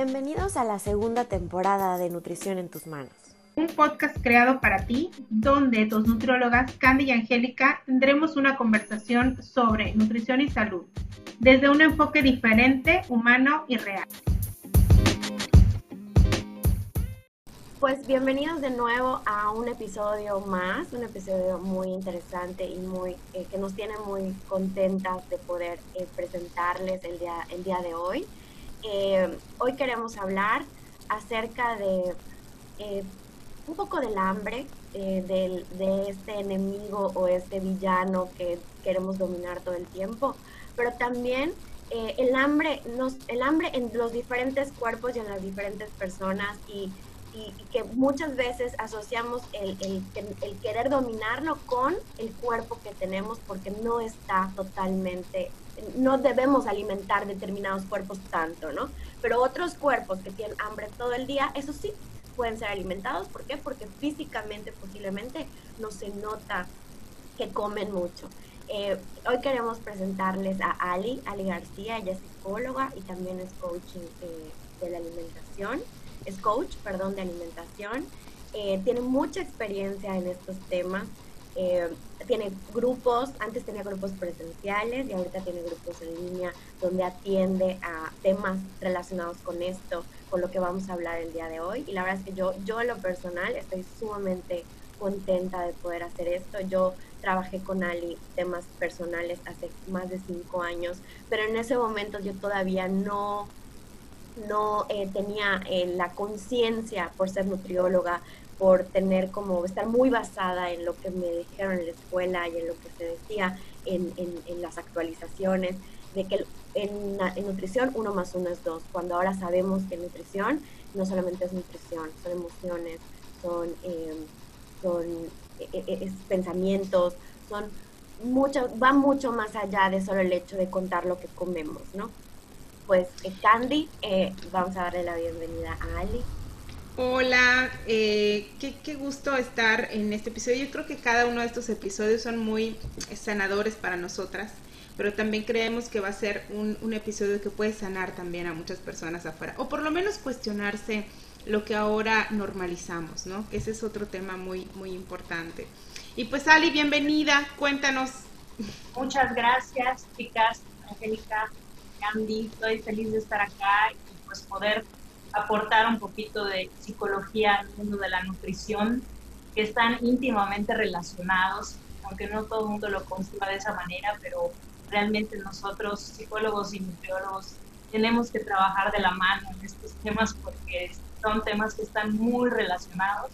Bienvenidos a la segunda temporada de Nutrición en tus manos. Un podcast creado para ti, donde dos nutriólogas, Candy y Angélica, tendremos una conversación sobre nutrición y salud, desde un enfoque diferente, humano y real. Pues bienvenidos de nuevo a un episodio más, un episodio muy interesante y muy eh, que nos tiene muy contentas de poder eh, presentarles el día, el día de hoy. Eh, hoy queremos hablar acerca de eh, un poco del hambre, eh, de este enemigo o este villano que queremos dominar todo el tiempo, pero también el, hambre el hambre en los diferentes cuerpos y en las diferentes personas y, que muchas veces asociamos el, querer dominarlo con el cuerpo que tenemos porque no está totalmente no debemos alimentar determinados cuerpos tanto, ¿no? Pero otros cuerpos que tienen hambre todo el día, eso sí, pueden ser alimentados. ¿Por qué? Porque físicamente posiblemente no se nota que comen mucho. Eh, hoy queremos presentarles a Ali, Ali García, ella es psicóloga y también es coach eh, de la alimentación, es coach, perdón, de alimentación. Eh, tiene mucha experiencia en estos temas. Eh, tiene grupos, antes tenía grupos presenciales y ahorita tiene grupos en línea donde atiende a temas relacionados con esto, con lo que vamos a hablar el día de hoy. Y la verdad es que yo, yo en lo personal estoy sumamente contenta de poder hacer esto. Yo trabajé con Ali temas personales hace más de cinco años, pero en ese momento yo todavía no, no eh, tenía eh, la conciencia por ser nutrióloga por tener como, estar muy basada en lo que me dijeron en la escuela y en lo que se decía en, en, las actualizaciones, de que en, en, nutrición uno más uno es dos, cuando ahora sabemos que nutrición no solamente es nutrición, son emociones, son, eh, son eh, eh, pensamientos, son mucho, va mucho más allá de solo el hecho de contar lo que comemos, ¿no? Pues Candy, vamos a darle la bienvenida a Ali. Hola, eh, qué, gusto estar en este episodio. Yo creo que cada uno de estos episodios son muy sanadores para nosotras, pero también creemos que va a ser un, episodio que puede sanar también a muchas personas afuera, o por lo menos cuestionarse lo que ahora normalizamos, ¿no? Que ese es otro tema muy, muy importante. Y pues Ali, bienvenida, cuéntanos. Muchas gracias, chicas, Angélica, Andy, estoy feliz de estar acá y pues poder aportar un poquito de psicología al mundo de la nutrición, que están íntimamente relacionados, aunque no todo el mundo lo conciba de esa manera, pero realmente nosotros, psicólogos y nutriólogos, tenemos que trabajar de la mano en estos temas porque son temas que están muy relacionados,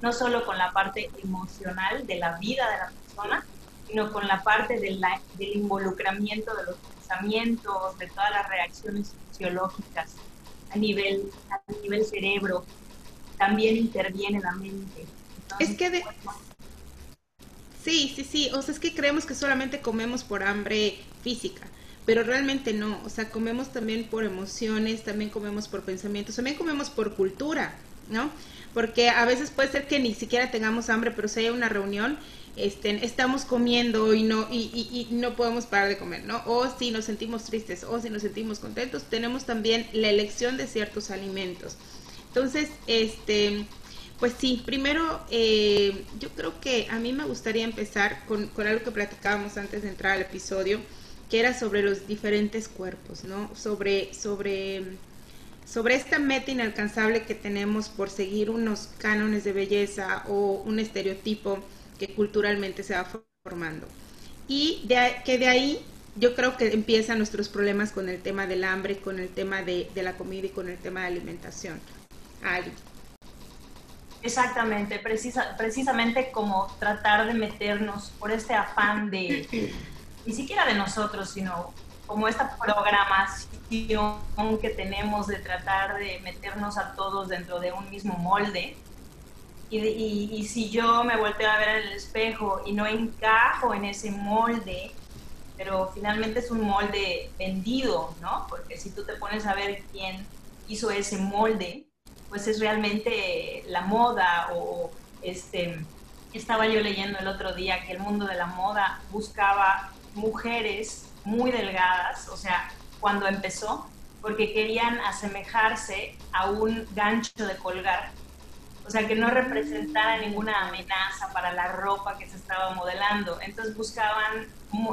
no solo con la parte emocional de la vida de la persona, sino con la parte de la, del involucramiento de los pensamientos, de todas las reacciones fisiológicas a nivel, a nivel cerebro, también interviene la mente. es que de... Sí, sí, sí, o sea, es que creemos que solamente comemos por hambre física, pero realmente no, o sea, comemos también por emociones, también comemos por pensamientos, también comemos por cultura, ¿no? Porque a veces puede ser que ni siquiera tengamos hambre, pero si hay una reunión este, estamos comiendo y no, y, no podemos parar de comer, ¿no? O si nos sentimos tristes o si nos sentimos contentos, tenemos también la elección de ciertos alimentos. Entonces, este, pues sí, primero eh, yo creo que a mí me gustaría empezar con, con algo que platicábamos antes de entrar al episodio, que era sobre los diferentes cuerpos, ¿no? Sobre, sobre, sobre esta meta inalcanzable que tenemos por seguir unos cánones de belleza o un estereotipo que culturalmente se va formando. Y de, que de ahí yo creo que empiezan nuestros problemas con el tema del hambre, con el tema de, la comida y con el tema de alimentación. Ali. Exactamente, precisa, precisamente como tratar de meternos por este afán de, ni siquiera de nosotros, sino como esta programación que tenemos de tratar de meternos a todos dentro de un mismo molde, y, si yo me volteo a ver en el espejo y no encajo en ese molde, pero finalmente es un molde vendido, ¿no? Porque si tú te pones a ver quién hizo ese molde, pues es realmente la moda o este estaba yo leyendo el otro día que el mundo de la moda buscaba mujeres muy delgadas, o sea, cuando empezó porque querían asemejarse a un gancho de colgar. O sea, que no representara ninguna amenaza para la ropa que se estaba modelando. Entonces buscaban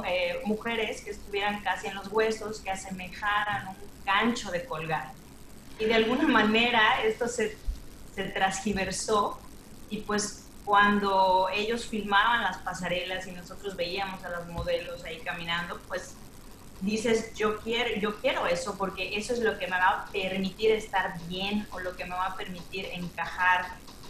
eh, mujeres que estuvieran casi en los huesos, que asemejaran un gancho de colgar. Y de alguna manera esto se, se transgiversó y pues cuando ellos filmaban las pasarelas y nosotros veíamos a los modelos ahí caminando, pues dices, yo quiero, yo quiero eso porque eso es lo que me va a permitir estar bien o lo que me va a permitir encajar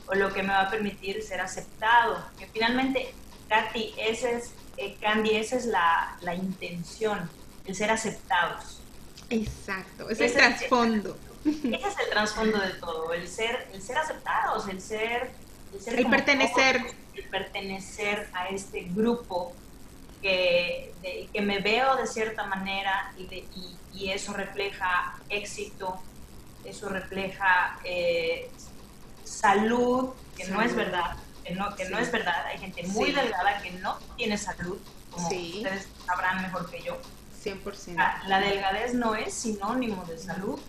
o lo que me va a permitir ser aceptado. Que finalmente, Katy, ese es, eh, Candy, esa es la, la, intención, el ser aceptados. Exacto, ese es el trasfondo. Ese es el trasfondo de todo, el ser, el ser aceptados, el ser... El, pertenecer. el pertenecer a este grupo que, que me veo de cierta manera y, y, eso refleja éxito, eso refleja eh, salud, que no es verdad, que no, que no es verdad. Hay gente muy delgada que no tiene salud, como ustedes sabrán mejor que yo. 100%. La, delgadez no es sinónimo de salud.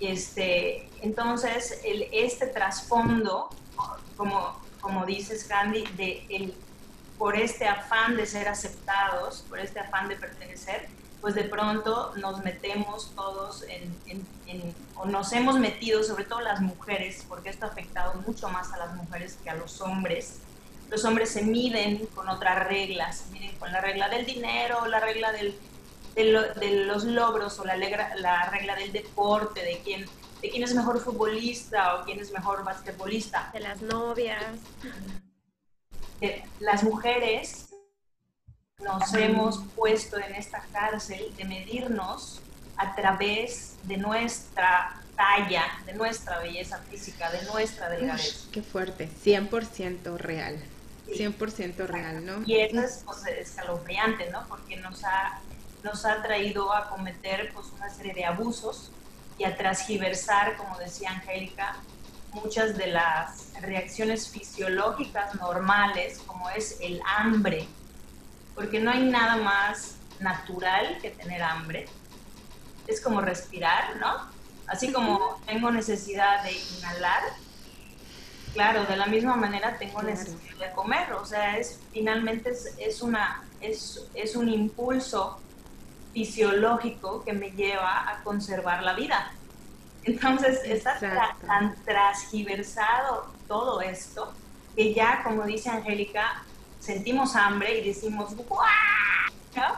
Este, entonces, el, este trasfondo, como, como dices, Candy, de el por este afán de ser aceptados, por este afán de pertenecer, pues de pronto nos metemos todos en, o nos hemos metido, sobre todo las mujeres, porque esto ha afectado mucho más a las mujeres que a los hombres. Los hombres se miden con otras reglas, se miden con la regla del dinero, la regla del, de, los logros o la, la regla del deporte, de quién, de quién es mejor futbolista o quién es mejor basquetbolista. De las novias las mujeres nos hemos puesto en esta cárcel de medirnos a través de nuestra talla, de nuestra belleza física, de nuestra delgadez. qué fuerte, 100% real, 100% real, ¿no? Y eso es pues, escalofriante, ¿no? Porque nos ha, nos ha traído a cometer pues, una serie de abusos y a transgiversar, como decía Angélica, muchas de las reacciones fisiológicas normales, como es el hambre, porque no hay nada más natural que tener hambre. Es como respirar, ¿no? Así como tengo necesidad de inhalar, claro, de la misma manera tengo necesidad de comer, o sea, es finalmente es, una, es, es un impulso fisiológico que me lleva a conservar la vida. Entonces está tan transgiversado todo esto que ya, como dice Angélica, sentimos hambre y decimos, ¡guau!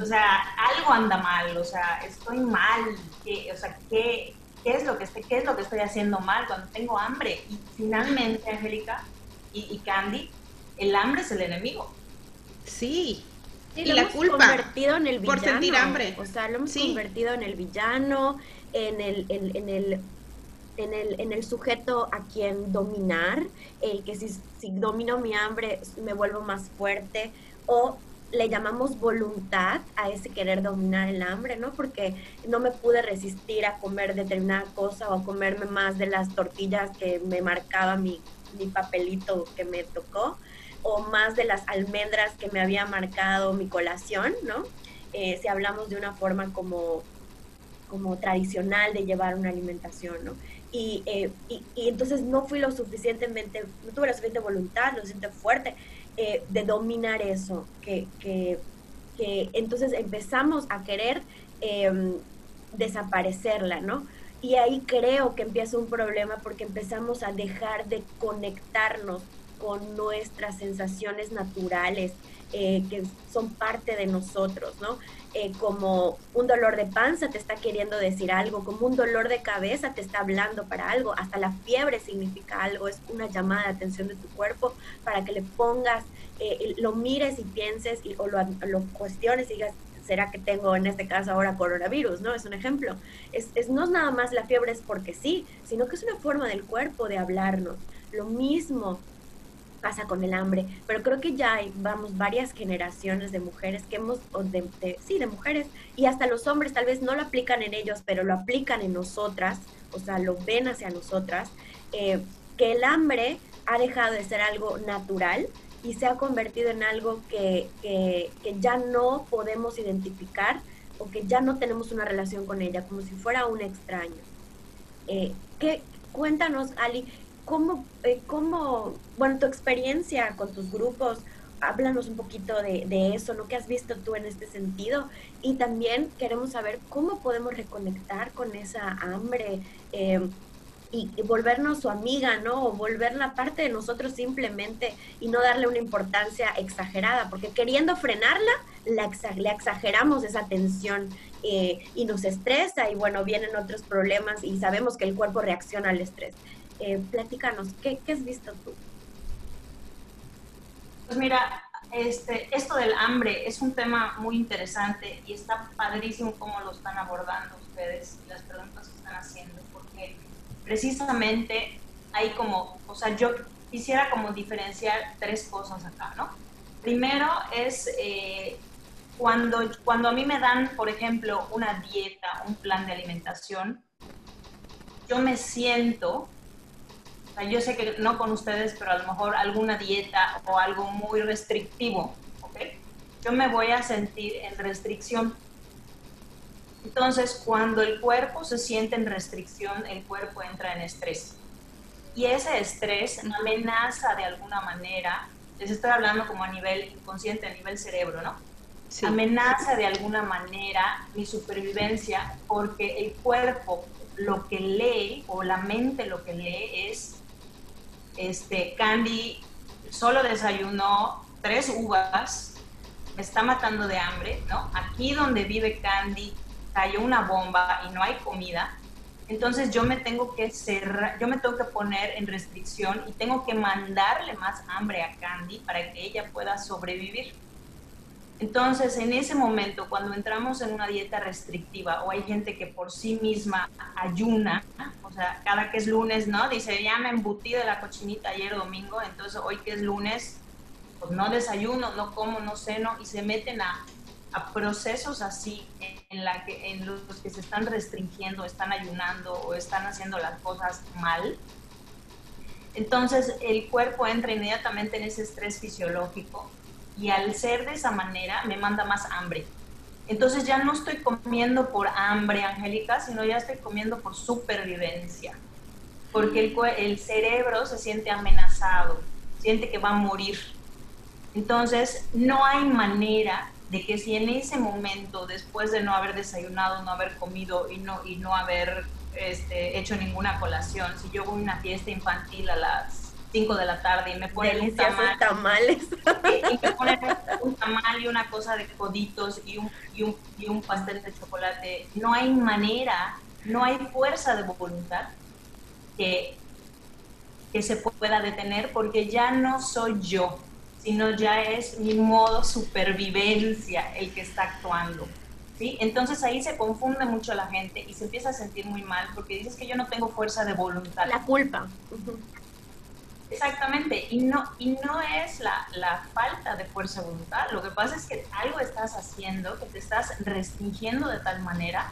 O sea, algo anda mal, o sea, estoy mal, ¿qué, o sea, ¿qué, qué es lo que estoy, ¿qué es lo que estoy haciendo mal cuando tengo hambre? Y finalmente, Angélica y, Candy, el hambre es el enemigo. Sí, y, lo la hemos culpa convertido en el villano. Por sentir hambre. O sea, lo hemos convertido en el villano, en el, en, el en el, en el, sujeto a quien dominar, el que si, si, domino mi hambre me vuelvo más fuerte, o le llamamos voluntad a ese querer dominar el hambre, ¿no? Porque no me pude resistir a comer determinada cosa o a comerme más de las tortillas que me marcaba mi, mi papelito que me tocó, o más de las almendras que me había marcado mi colación, ¿no? Eh, si hablamos de una forma como como tradicional de llevar una alimentación, ¿no? Y, eh, y, entonces no fui lo suficientemente, no tuve la suficiente voluntad, lo suficiente fuerte eh, de dominar eso, que, que, que, entonces empezamos a querer em, desaparecerla, ¿no? Y ahí creo que empieza un problema porque empezamos a dejar de conectarnos con nuestras sensaciones naturales eh, que son parte de nosotros, ¿no? Eh, como un dolor de panza te está queriendo decir algo, como un dolor de cabeza te está hablando para algo, hasta la fiebre significa algo, es una llamada de atención de tu cuerpo para que le pongas, eh, lo mires y pienses y, o lo, lo, cuestiones y digas, ¿será que tengo en este caso ahora coronavirus? ¿no? Es un ejemplo. Es, es, no nada más la fiebre es porque sí, sino que es una forma del cuerpo de hablarnos. Lo mismo pasa con el hambre, pero creo que ya hay, vamos, varias generaciones de mujeres que hemos, de, sí, de mujeres, y hasta los hombres tal vez no lo aplican en ellos, pero lo aplican en nosotras, o sea, lo ven hacia nosotras, eh, que el hambre ha dejado de ser algo natural y se ha convertido en algo que, que, que ya no podemos identificar o que ya no tenemos una relación con ella, como si fuera un extraño. Eh, ¿qué, cuéntanos, Ali, ¿cómo, eh, cómo, bueno, tu experiencia con tus grupos, háblanos un poquito de, eso, ¿no? ¿Qué has visto tú en este sentido? Y también queremos saber cómo podemos reconectar con esa hambre eh, y, volvernos su amiga, ¿no? O volverla parte de nosotros simplemente y no darle una importancia exagerada, porque queriendo frenarla, la le exageramos esa tensión eh, y nos estresa y bueno, vienen otros problemas y sabemos que el cuerpo reacciona al estrés. Eh, platícanos, ¿qué, ¿qué has visto tú? Pues mira, este, esto del hambre es un tema muy interesante y está padrísimo cómo lo están abordando ustedes y las preguntas que están haciendo, porque precisamente hay como, o sea, yo quisiera como diferenciar tres cosas acá, ¿no? Primero es eh, cuando, cuando a mí me dan, por ejemplo, una dieta, un plan de alimentación, yo me siento yo sé que no con ustedes, pero a lo mejor alguna dieta o algo muy restrictivo, ¿ok? Yo me voy a sentir en restricción. Entonces, cuando el cuerpo se siente en restricción, el cuerpo entra en estrés. Y ese estrés amenaza de alguna manera, les estoy hablando como a nivel inconsciente, a nivel cerebro, ¿no? Amenaza de alguna manera mi supervivencia porque el cuerpo lo que lee o la mente lo que lee es este, Candy solo desayunó tres uvas, me está matando de hambre, ¿no? Aquí donde vive Candy cayó una bomba y no hay comida, entonces yo me tengo que cerrar, yo me tengo que poner en restricción y tengo que mandarle más hambre a Candy para que ella pueda sobrevivir. Entonces, en ese momento, cuando entramos en una dieta restrictiva o hay gente que por sí misma ayuna, o sea, cada que es lunes, ¿no? Dice, ya me embutí de la cochinita ayer domingo, entonces hoy que es lunes, pues no desayuno, no como, no ceno, y se meten a, a procesos así en, la que, en los que se están restringiendo, están ayunando o están haciendo las cosas mal. Entonces el cuerpo entra inmediatamente en ese estrés fisiológico y al ser de esa manera me manda más hambre. Entonces ya no estoy comiendo por hambre, Angélica, sino ya estoy comiendo por supervivencia, porque el, cerebro se siente amenazado, siente que va a morir. Entonces no hay manera de que si en ese momento, después de no haber desayunado, no haber comido y no, y no haber este, hecho ninguna colación, si yo voy a una fiesta infantil a las 5 de la tarde y me ponen un tamal. tamales. Y, me ponen un tamal y una cosa de coditos y un, y, un, y un pastel de chocolate. No hay manera, no hay fuerza de voluntad que, que se pueda detener porque ya no soy yo, sino ya es mi modo supervivencia el que está actuando. ¿Sí? Entonces ahí se confunde mucho la gente y se empieza a sentir muy mal porque dices que yo no tengo fuerza de voluntad. La culpa. Exactamente, y no, y no es la, la, falta de fuerza de voluntad, lo que pasa es que algo estás haciendo, que te estás restringiendo de tal manera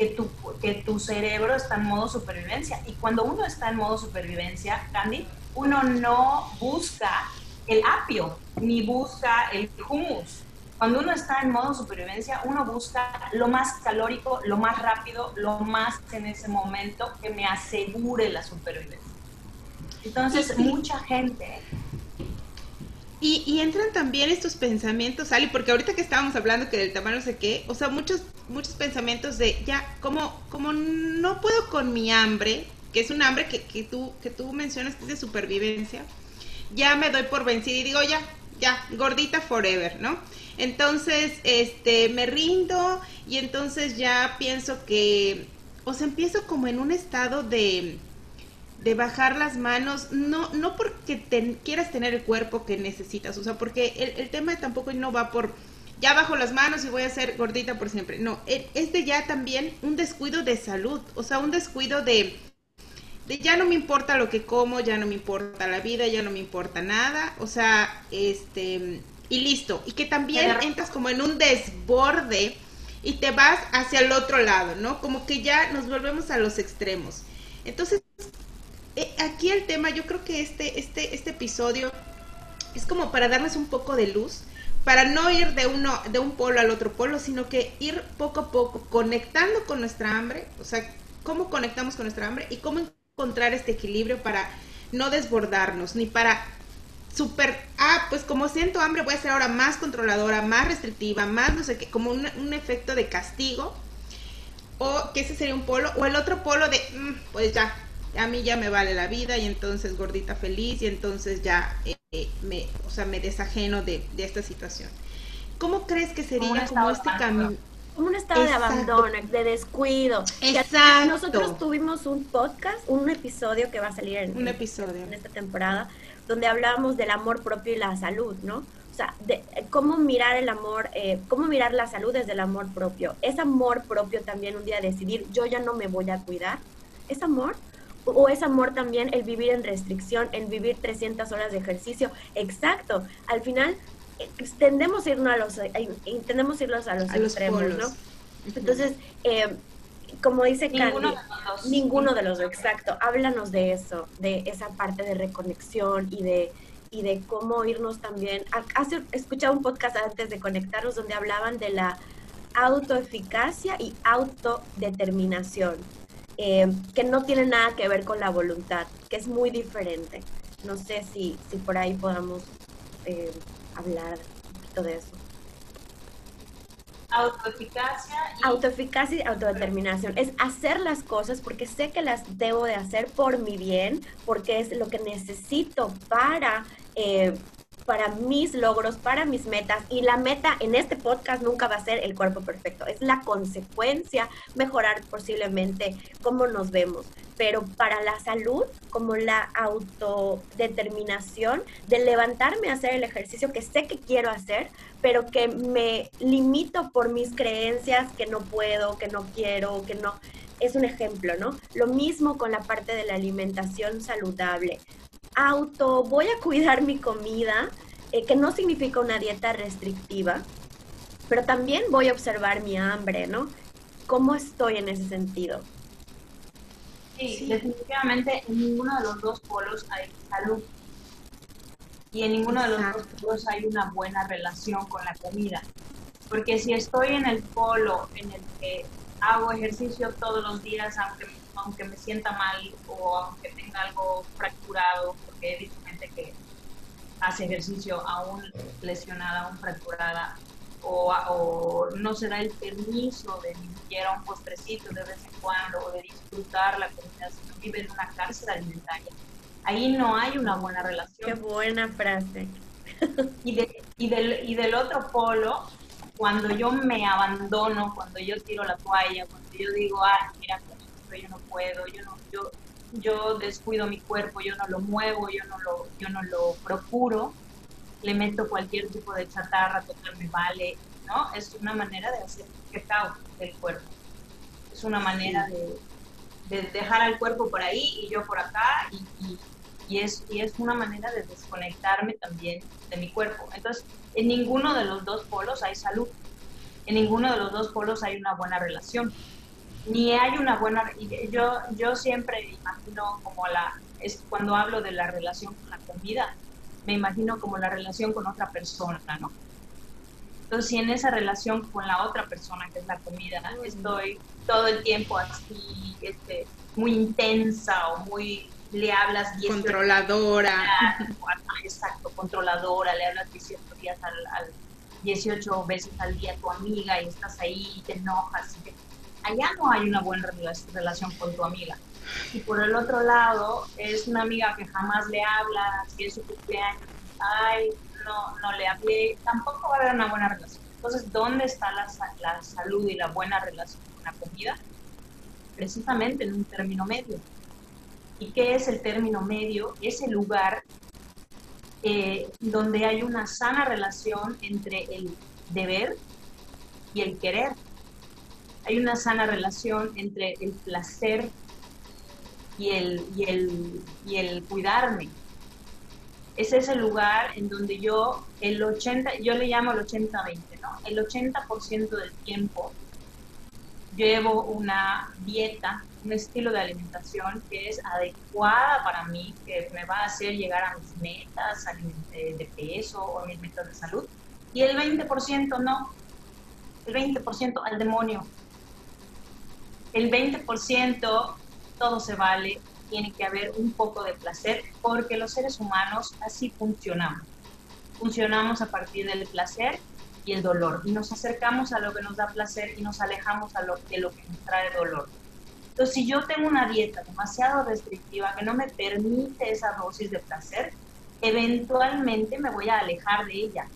que tu, que tu cerebro está en modo supervivencia. Y cuando uno está en modo supervivencia, Candy, uno no busca el apio, ni busca el hummus. Cuando uno está en modo supervivencia, uno busca lo más calórico, lo más rápido, lo más en ese momento que me asegure la supervivencia. Entonces, mucha gente... Y, y, entran también estos pensamientos, Ali, porque ahorita que estábamos hablando que del tamaño no sé qué, o sea, muchos, muchos pensamientos de, ya, como, como no puedo con mi hambre, que es un hambre que, que, tú, que tú mencionas que es de supervivencia, ya me doy por vencida y digo, ya, ya, gordita forever, ¿no? Entonces, este, me rindo y entonces ya pienso que, o sea, empiezo como en un estado de de bajar las manos, no, no porque quieras tener el cuerpo que necesitas, o sea, porque el, el, tema tampoco no va por ya bajo las manos y voy a ser gordita por siempre, no, e, es de ya también un descuido de salud, o sea, un descuido de, de ya no me importa lo que como, ya no me importa la vida, ya no me importa nada, o sea, este, y listo, y que también entras como en un desborde y te vas hacia el otro lado, ¿no? Como que ya nos volvemos a los extremos. Entonces, aquí el tema, yo creo que este, este, este episodio es como para darles un poco de luz, para no ir de uno de un polo al otro polo, sino que ir poco a poco conectando con nuestra hambre, o sea, cómo conectamos con nuestra hambre y cómo encontrar este equilibrio para no desbordarnos, ni para super, ah, pues como siento hambre voy a ser ahora más controladora, más restrictiva, más no sé qué, como un, un efecto de castigo, o que ese sería un polo, o el otro polo de, mm, pues ya, a mí ya me vale la vida y entonces gordita feliz y entonces ya eh, me, o sea, me desajeno de, de, esta situación. ¿Cómo crees que sería como este camino? Como un estado de abandono, de descuido. Exacto. Nosotros tuvimos un podcast, un episodio que va a salir en, un episodio. en esta temporada, donde hablábamos del amor propio y la salud, ¿no? O sea, de cómo mirar el amor, eh, cómo mirar la salud desde el amor propio. Es amor propio también un día decidir, yo ya no me voy a cuidar. ¿Es amor? O es amor también el vivir en restricción, el vivir 300 horas de ejercicio. Exacto. Al final eh, tendemos a irnos a los, eh, tendemos irnos a los extremos, ¿no? Entonces, eh, como dice ninguno Candy, ninguno de los dos, exacto. Háblanos de eso, de esa parte de reconexión y de y de cómo irnos también. Hace, escuchaba un podcast antes de conectarnos donde hablaban de la autoeficacia y autodeterminación eh, que no tiene nada que ver con la voluntad, que es muy diferente. No sé si, si por ahí podamos eh, hablar un poquito de eso. Autoeficacia. Y... Autoeficacia y autodeterminación. Es hacer las cosas porque sé que las debo de hacer por mi bien, porque es lo que necesito para eh, para mis logros, para mis metas. Y la meta en este podcast nunca va a ser el cuerpo perfecto, es la consecuencia, mejorar posiblemente cómo nos vemos. Pero para la salud, como la autodeterminación de levantarme a hacer el ejercicio que sé que quiero hacer, pero que me limito por mis creencias que no puedo, que no quiero, que no es un ejemplo, ¿no? Lo mismo con la parte de la alimentación saludable auto, voy a cuidar mi comida, eh, que no significa una dieta restrictiva, pero también voy a observar mi hambre, ¿no? ¿Cómo estoy en ese sentido? Sí, definitivamente en ninguno de los dos polos hay salud. Y en ninguno de los dos polos hay una buena relación con la comida. Porque si estoy en el polo en el que hago ejercicio todos los días, aunque aunque me sienta mal o aunque tenga algo fracturado, porque he visto gente que hace ejercicio aún lesionada, aún fracturada, o, o, no se da el permiso de ni siquiera un postrecito de vez en cuando o de disfrutar la comida, sino vive en una cárcel alimentaria. Ahí no hay una buena relación. Qué buena frase. Y, de, y, del, y del otro polo, cuando yo me abandono, cuando yo tiro la toalla, cuando yo digo, ah, mira, yo no puedo, yo no, yo, yo descuido mi cuerpo, yo no lo muevo, yo no lo, yo no lo procuro, le meto cualquier tipo de chatarra, total me vale, ¿no? Es una manera de hacer cacao del cuerpo. Es una manera de, de, dejar al cuerpo por ahí y yo por acá y, y, es, y es una manera de desconectarme también de mi cuerpo. Entonces, en ninguno de los dos polos hay salud. En ninguno de los dos polos hay una buena relación ni hay una buena yo yo siempre imagino como la es cuando hablo de la relación con la comida me imagino como la relación con otra persona no entonces si en esa relación con la otra persona que es la comida estoy todo el tiempo así este muy intensa o muy le hablas controladora. Exacto controladora le hablas 18 días al, al 18 veces al día a tu amiga y estás ahí y te enojas y te allá no hay una buena relación con tu amiga. Y por el otro lado, es una amiga que jamás le habla, si es su cumpleaños, ay, no, no le hablé, tampoco va a haber una buena relación. Entonces, ¿dónde está la, salud y la buena relación con la comida? Precisamente en un término medio. ¿Y qué es el término medio? Es el lugar eh, donde hay una sana relación entre el deber y el querer hay una sana relación entre el placer y el, y el, y el cuidarme. Es ese lugar en donde yo, el 80, yo le llamo el 80-20, ¿no? El 80% del tiempo llevo una dieta, un estilo de alimentación que es adecuada para mí, que me va a hacer llegar a mis metas de peso o mis metas de salud. y el 20% no. El 20% al demonio. El 20% todo se vale, tiene que haber un poco de placer, porque los seres humanos así funcionamos. Funcionamos a partir del placer y el dolor, y nos acercamos a lo que nos da placer y nos alejamos de lo que nos trae dolor. Entonces, si yo tengo una dieta demasiado restrictiva que no me permite esa dosis de placer, eventualmente me voy a alejar de ella.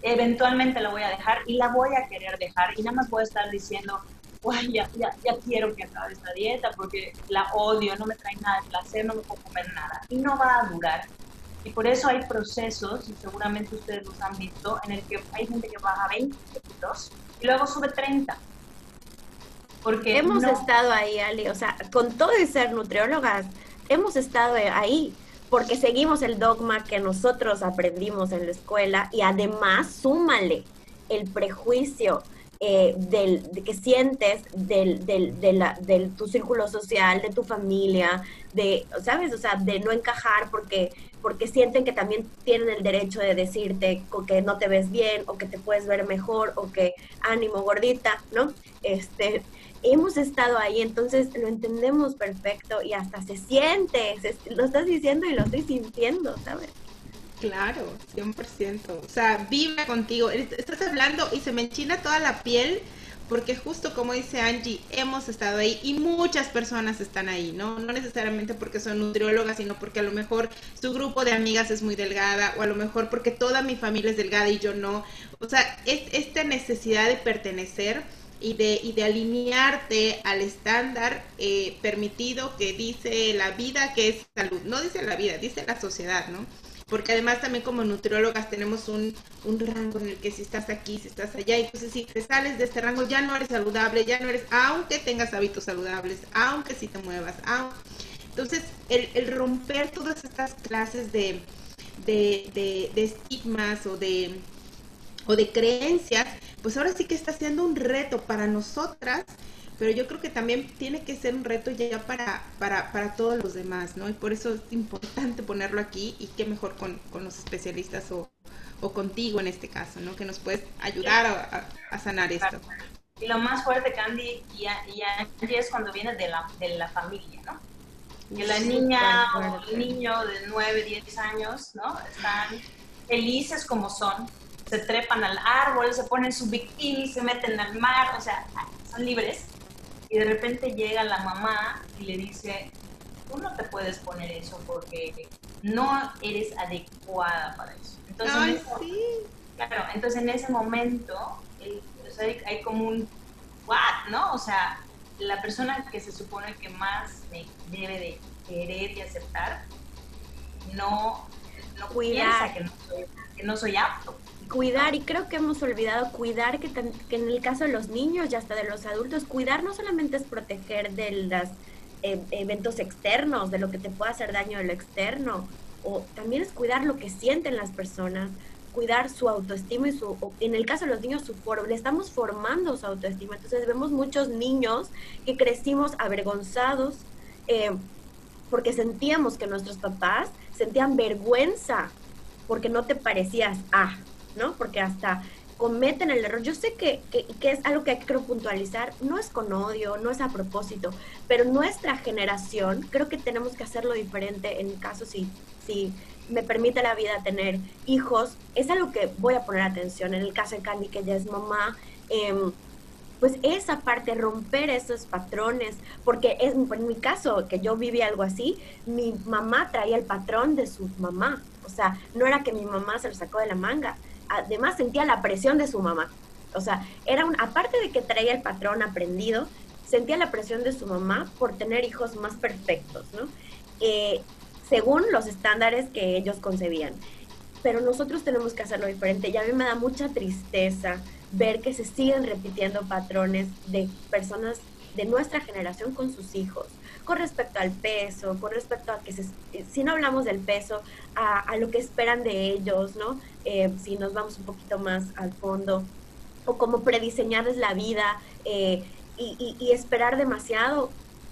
Eventualmente la voy a dejar y la voy a querer dejar y nada más voy a estar diciendo, Uy, ya, ya, ya quiero que acabe esta dieta porque la odio, no me trae nada de placer, no me puedo comer nada. Y no va a durar. Y por eso hay procesos, y seguramente ustedes los han visto, en el que hay gente que baja 20 kilos y luego sube 30. Porque hemos estado ahí, Ali, o sea, con todo y ser nutriólogas, hemos estado ahí porque seguimos el dogma que nosotros aprendimos en la escuela y además súmale el prejuicio eh, del, de que sientes del, del, de la, del tu círculo social, de tu familia, de, ¿sabes? O sea, de no encajar porque, porque sienten que también tienen el derecho de decirte que no te ves bien o que te puedes ver mejor o que ánimo gordita, ¿no? Este, hemos estado ahí, entonces lo entendemos perfecto y hasta se siente, lo estás diciendo y lo estoy sintiendo, ¿sabes? Claro, 100%. O sea, vive contigo. Estás hablando y se me enchina toda la piel porque justo como dice Angie, hemos estado ahí y muchas personas están ahí, ¿no? No necesariamente porque son nutriólogas, sino porque a lo mejor su grupo de amigas es muy delgada o a lo mejor porque toda mi familia es delgada y yo no. O sea, es esta necesidad de pertenecer y de, y de alinearte al estándar eh, permitido que dice la vida que es salud. No dice la vida, dice la sociedad, ¿no? Porque además también como nutriólogas tenemos un, rango en el que si estás aquí, si estás allá, entonces si te sales de este rango ya no eres saludable, ya no eres, aunque tengas hábitos saludables, aunque si te muevas, entonces el, romper todas estas clases de, de, de, estigmas o de, o de creencias, pues ahora sí que está siendo un reto para nosotras pero yo creo que también tiene que ser un reto ya para, para, para todos los demás, ¿no? Y por eso es importante ponerlo aquí y qué mejor con, los especialistas o, contigo en este caso, ¿no? Que nos puedes ayudar a, sanar esto. Y lo más fuerte, Candy, y, y es cuando viene de la, de la familia, ¿no? Que la niña o el niño de 9, 10 años, ¿no? Están felices como son, se trepan al árbol, se ponen su bikini, se meten al mar, o sea, son libres y de repente llega la mamá y le dice, tú no te puedes poner eso porque no eres adecuada para eso. Entonces, sí. Claro, entonces en ese momento hay, como un, ¿what? ¿No? O sea, la persona que se supone que más me debe de querer y aceptar, no, no piensa que no, soy, que no soy apto cuidar, y creo que hemos olvidado cuidar, que, en el caso de los niños y hasta de los adultos, cuidar no solamente es proteger de los eh, eventos externos, de lo que te pueda hacer daño de lo externo, o también es cuidar lo que sienten las personas, cuidar su autoestima y su, en el caso de los niños, su for, le estamos formando su autoestima. Entonces vemos muchos niños que crecimos avergonzados eh, porque sentíamos que nuestros papás sentían vergüenza porque no te parecías a, ¿no? Porque hasta cometen el error. Yo sé que, que, es algo que que puntualizar, no es con odio, no es a propósito, pero nuestra generación creo que tenemos que hacerlo diferente en caso si, si me permite la vida tener hijos, es algo que voy a poner atención. En el caso de Candy, que ya es mamá, em, pues esa parte, romper esos patrones, porque es, en mi caso, que yo viví algo así, mi mamá traía el patrón de su mamá. O sea, no era que mi mamá se lo sacó de la manga, además sentía la presión de su mamá. O sea, era un, aparte de que traía el patrón aprendido, sentía la presión de su mamá por tener hijos más perfectos, ¿no? Eh, según los estándares que ellos concebían. Pero nosotros tenemos que hacerlo diferente y a mí me da mucha tristeza ver que se siguen repitiendo patrones de personas de nuestra generación con sus hijos con respecto al peso, con respecto a que si no hablamos del peso, a, lo que esperan de ellos, ¿no? Eh, si nos vamos un poquito más al fondo, o cómo prediseñarles la vida eh, y, esperar demasiado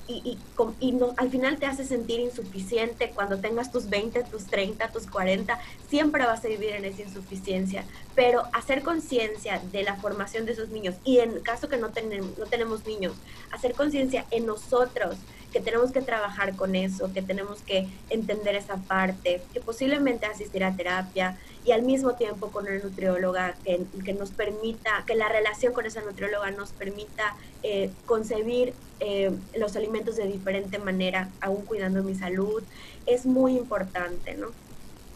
y, y, no, al final te hace sentir insuficiente cuando tengas tus 20, tus 30, tus 40, siempre vas a vivir en esa insuficiencia, pero hacer conciencia de la formación de esos niños y en caso que no, tenemos no tenemos niños, hacer conciencia en nosotros, que tenemos que trabajar con eso, que tenemos que entender esa parte, que posiblemente asistir a terapia y al mismo tiempo con una nutrióloga que, que nos permita, que la relación con esa nutrióloga nos permita eh, concebir eh, los alimentos de diferente manera, aún cuidando mi salud, es muy importante, ¿no?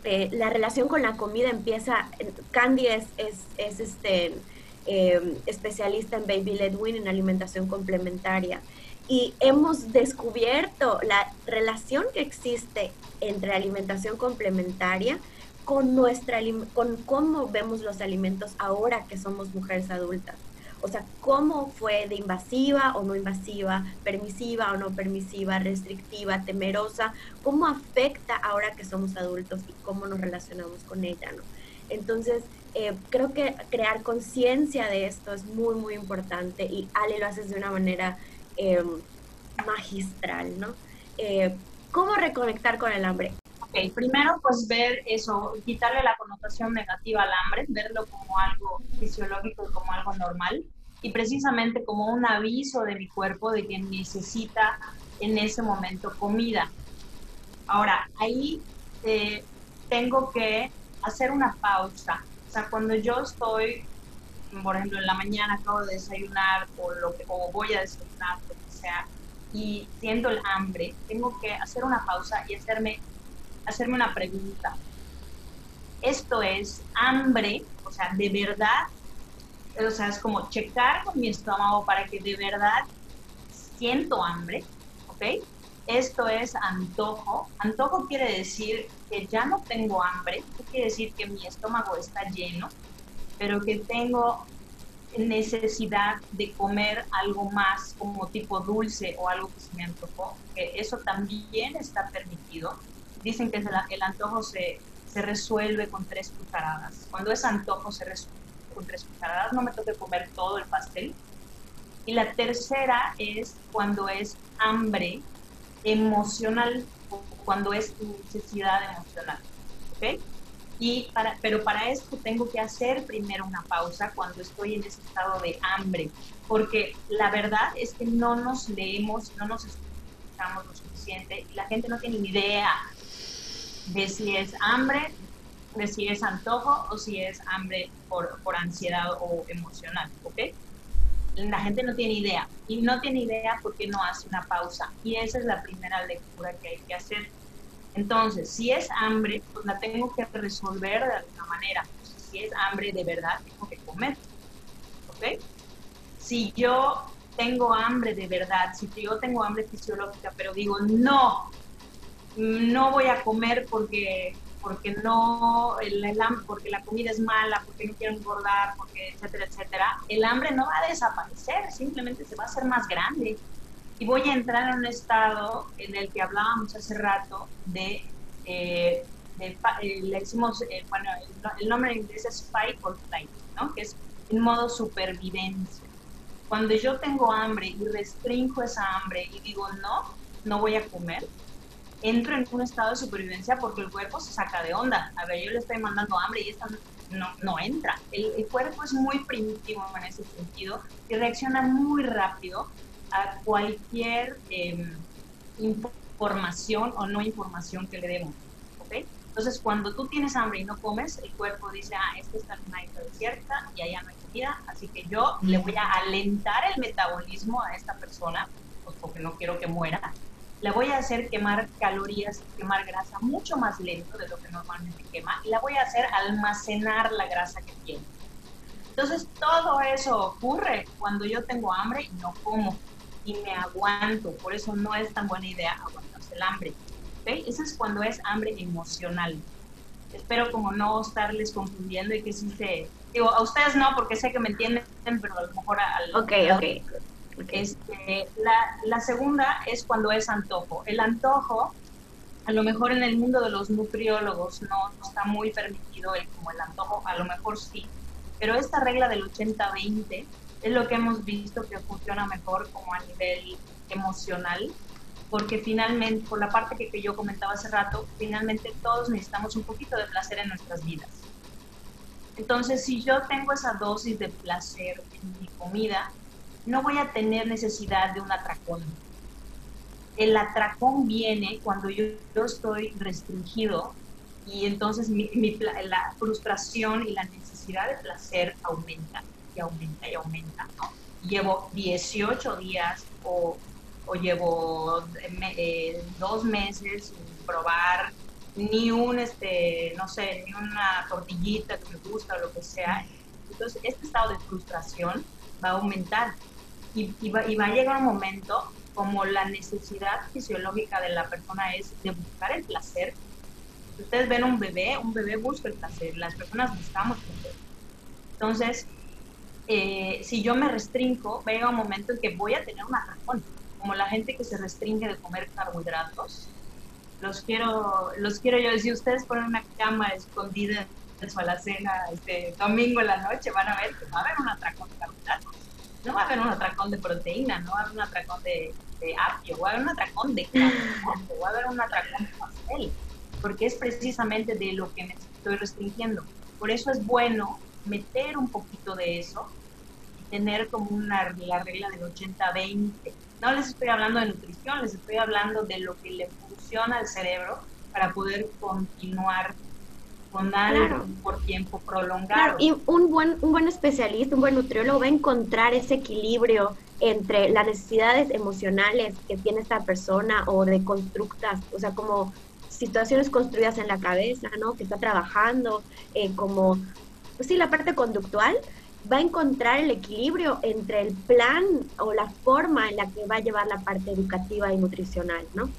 Eh, la relación con la comida empieza, Candy es, es, es este, especialista en baby led win, en alimentación complementaria y hemos descubierto la relación que existe entre alimentación complementaria con nuestra con cómo vemos los alimentos ahora que somos mujeres adultas. O sea, cómo fue de invasiva o no invasiva, permisiva o no permisiva, restrictiva, temerosa, cómo afecta ahora que somos adultos y cómo nos relacionamos con ella. Entonces, eh, creo que crear conciencia de esto es muy, muy importante y Ale lo haces de una manera Em, magistral, ¿no? Eh, ¿Cómo reconectar con el hambre? Ok, primero pues ver eso, quitarle la connotación negativa al hambre, verlo como algo fisiológico y como algo normal y precisamente como un aviso de mi cuerpo de que necesita en ese momento comida. Ahora, ahí eh, tengo que hacer una pausa. O sea, cuando yo estoy por ejemplo, en la mañana acabo de desayunar o, lo que, o voy a desayunar, lo que sea, y siento el hambre, tengo que hacer una pausa y hacerme, hacerme una pregunta. Esto es hambre, o sea, de verdad, o sea, es como checar con mi estómago para que de verdad siento hambre, ¿ok? Esto es antojo. Antojo quiere decir que ya no tengo hambre, quiere decir que mi estómago está lleno pero que tengo necesidad de comer algo más como tipo dulce o algo que se me antojó, que eso también está permitido. Dicen que el antojo se, se resuelve con tres cucharadas. Cuando es antojo se resuelve con tres cucharadas, no me toque comer todo el pastel. Y la tercera es cuando es hambre emocional, cuando es necesidad emocional. ¿ok?, para, pero para esto tengo que hacer primero una pausa cuando estoy en ese estado de hambre, porque la verdad es que no nos leemos, no nos escuchamos lo suficiente y la gente no tiene ni idea de si es hambre, de si es antojo o si es hambre por, por ansiedad o emocional, ¿ok? La gente no tiene idea y no tiene idea porque no hace una pausa y esa es la primera lectura que hay que hacer entonces, si es hambre, pues la tengo que resolver de alguna manera. Si es hambre de verdad, tengo que comer. ¿Ok? Si yo tengo hambre de verdad, si yo tengo hambre fisiológica, pero digo, no, no voy a comer porque porque no el, el, porque la comida es mala, porque no quiero engordar, porque etcétera, etcétera, el hambre no va a desaparecer, simplemente se va a hacer más grande y voy a entrar en un estado en el que hablábamos hace rato de, eh, eh, le decimos, eh, bueno, el, nombre en inglés es fight or flight, ¿no? Que es en modo supervivencia. Cuando yo tengo hambre y restringo esa hambre y digo, no, no voy a comer, entro en un estado de supervivencia porque el cuerpo se saca de onda. A ver, yo le estoy mandando hambre y esta no, no entra. El, el, cuerpo es muy primitivo en ese sentido y reacciona muy rápido a cualquier em, información o no información que le demos. ¿okay? Entonces, cuando tú tienes hambre y no comes, el cuerpo dice, ah, esta está en una isla desierta y allá no hay comida, así que yo le voy a alentar el metabolismo a esta persona, pues porque no quiero que muera. Le voy a hacer quemar calorías, quemar grasa mucho más lento de lo que normalmente quema y la voy a hacer almacenar la grasa que tiene. Entonces, todo eso ocurre cuando yo tengo hambre y no como y me aguanto. Por eso no es tan buena idea aguantarse el hambre. ¿okay? Eso es cuando es hambre emocional. Espero como no estarles confundiendo y que sí se... Digo, a ustedes no, porque sé que me entienden, pero a lo mejor al... Ok, ok. Este, la, la segunda es cuando es antojo. El antojo, a lo mejor en el mundo de los nutriólogos no, está muy permitido el, como el antojo, a lo mejor sí, pero esta regla del 80-20 es lo que hemos visto que funciona mejor como a nivel emocional, porque finalmente, por la parte que, que yo comentaba hace rato, finalmente todos necesitamos un poquito de placer en nuestras vidas. Entonces, si yo tengo esa dosis de placer en mi comida, no voy a tener necesidad de un atracón. El atracón viene cuando yo, estoy restringido y entonces la frustración y la necesidad de placer aumenta y aumenta y aumenta. Llevo 18 días o, llevo eh, dos meses sin probar ni un, este, no sé, ni una tortillita que me gusta o lo que sea. Entonces, este estado de frustración va a aumentar y, y, va, y va a llegar un momento como la necesidad fisiológica de la persona es de buscar el placer. Si ustedes ven un bebé, un bebé busca el placer, las personas buscamos placer. Entonces, eh, si yo me restringo, va a llegar un momento en que voy a tener una razón, como la gente que se restringe de comer carbohidratos, los quiero, los quiero yo. Si ustedes ponen una cama escondida en su alacena este domingo en la noche, van a ver que va a haber un atracón de carbohidratos. No va a haber un atracón de proteína, no va a haber un atracón de, apio, va a haber un atracón de carbohidratos, va a haber un atracón de pastel, porque es precisamente de lo que me estoy restringiendo. Por eso es bueno meter un poquito de eso y tener como una la regla del 80-20. No les estoy hablando de nutrición, les estoy hablando de lo que le al cerebro para poder continuar por tiempo prolongado. y un buen, un buen especialista, un buen nutriólogo va a encontrar ese equilibrio entre las necesidades emocionales que tiene esta persona o de constructas, o sea, como situaciones construidas en la cabeza, ¿no? Que está trabajando, eh, como, pues sí, la parte conductual, va a encontrar el equilibrio entre el plan o la forma en la que va a llevar la parte educativa y nutricional, ¿no?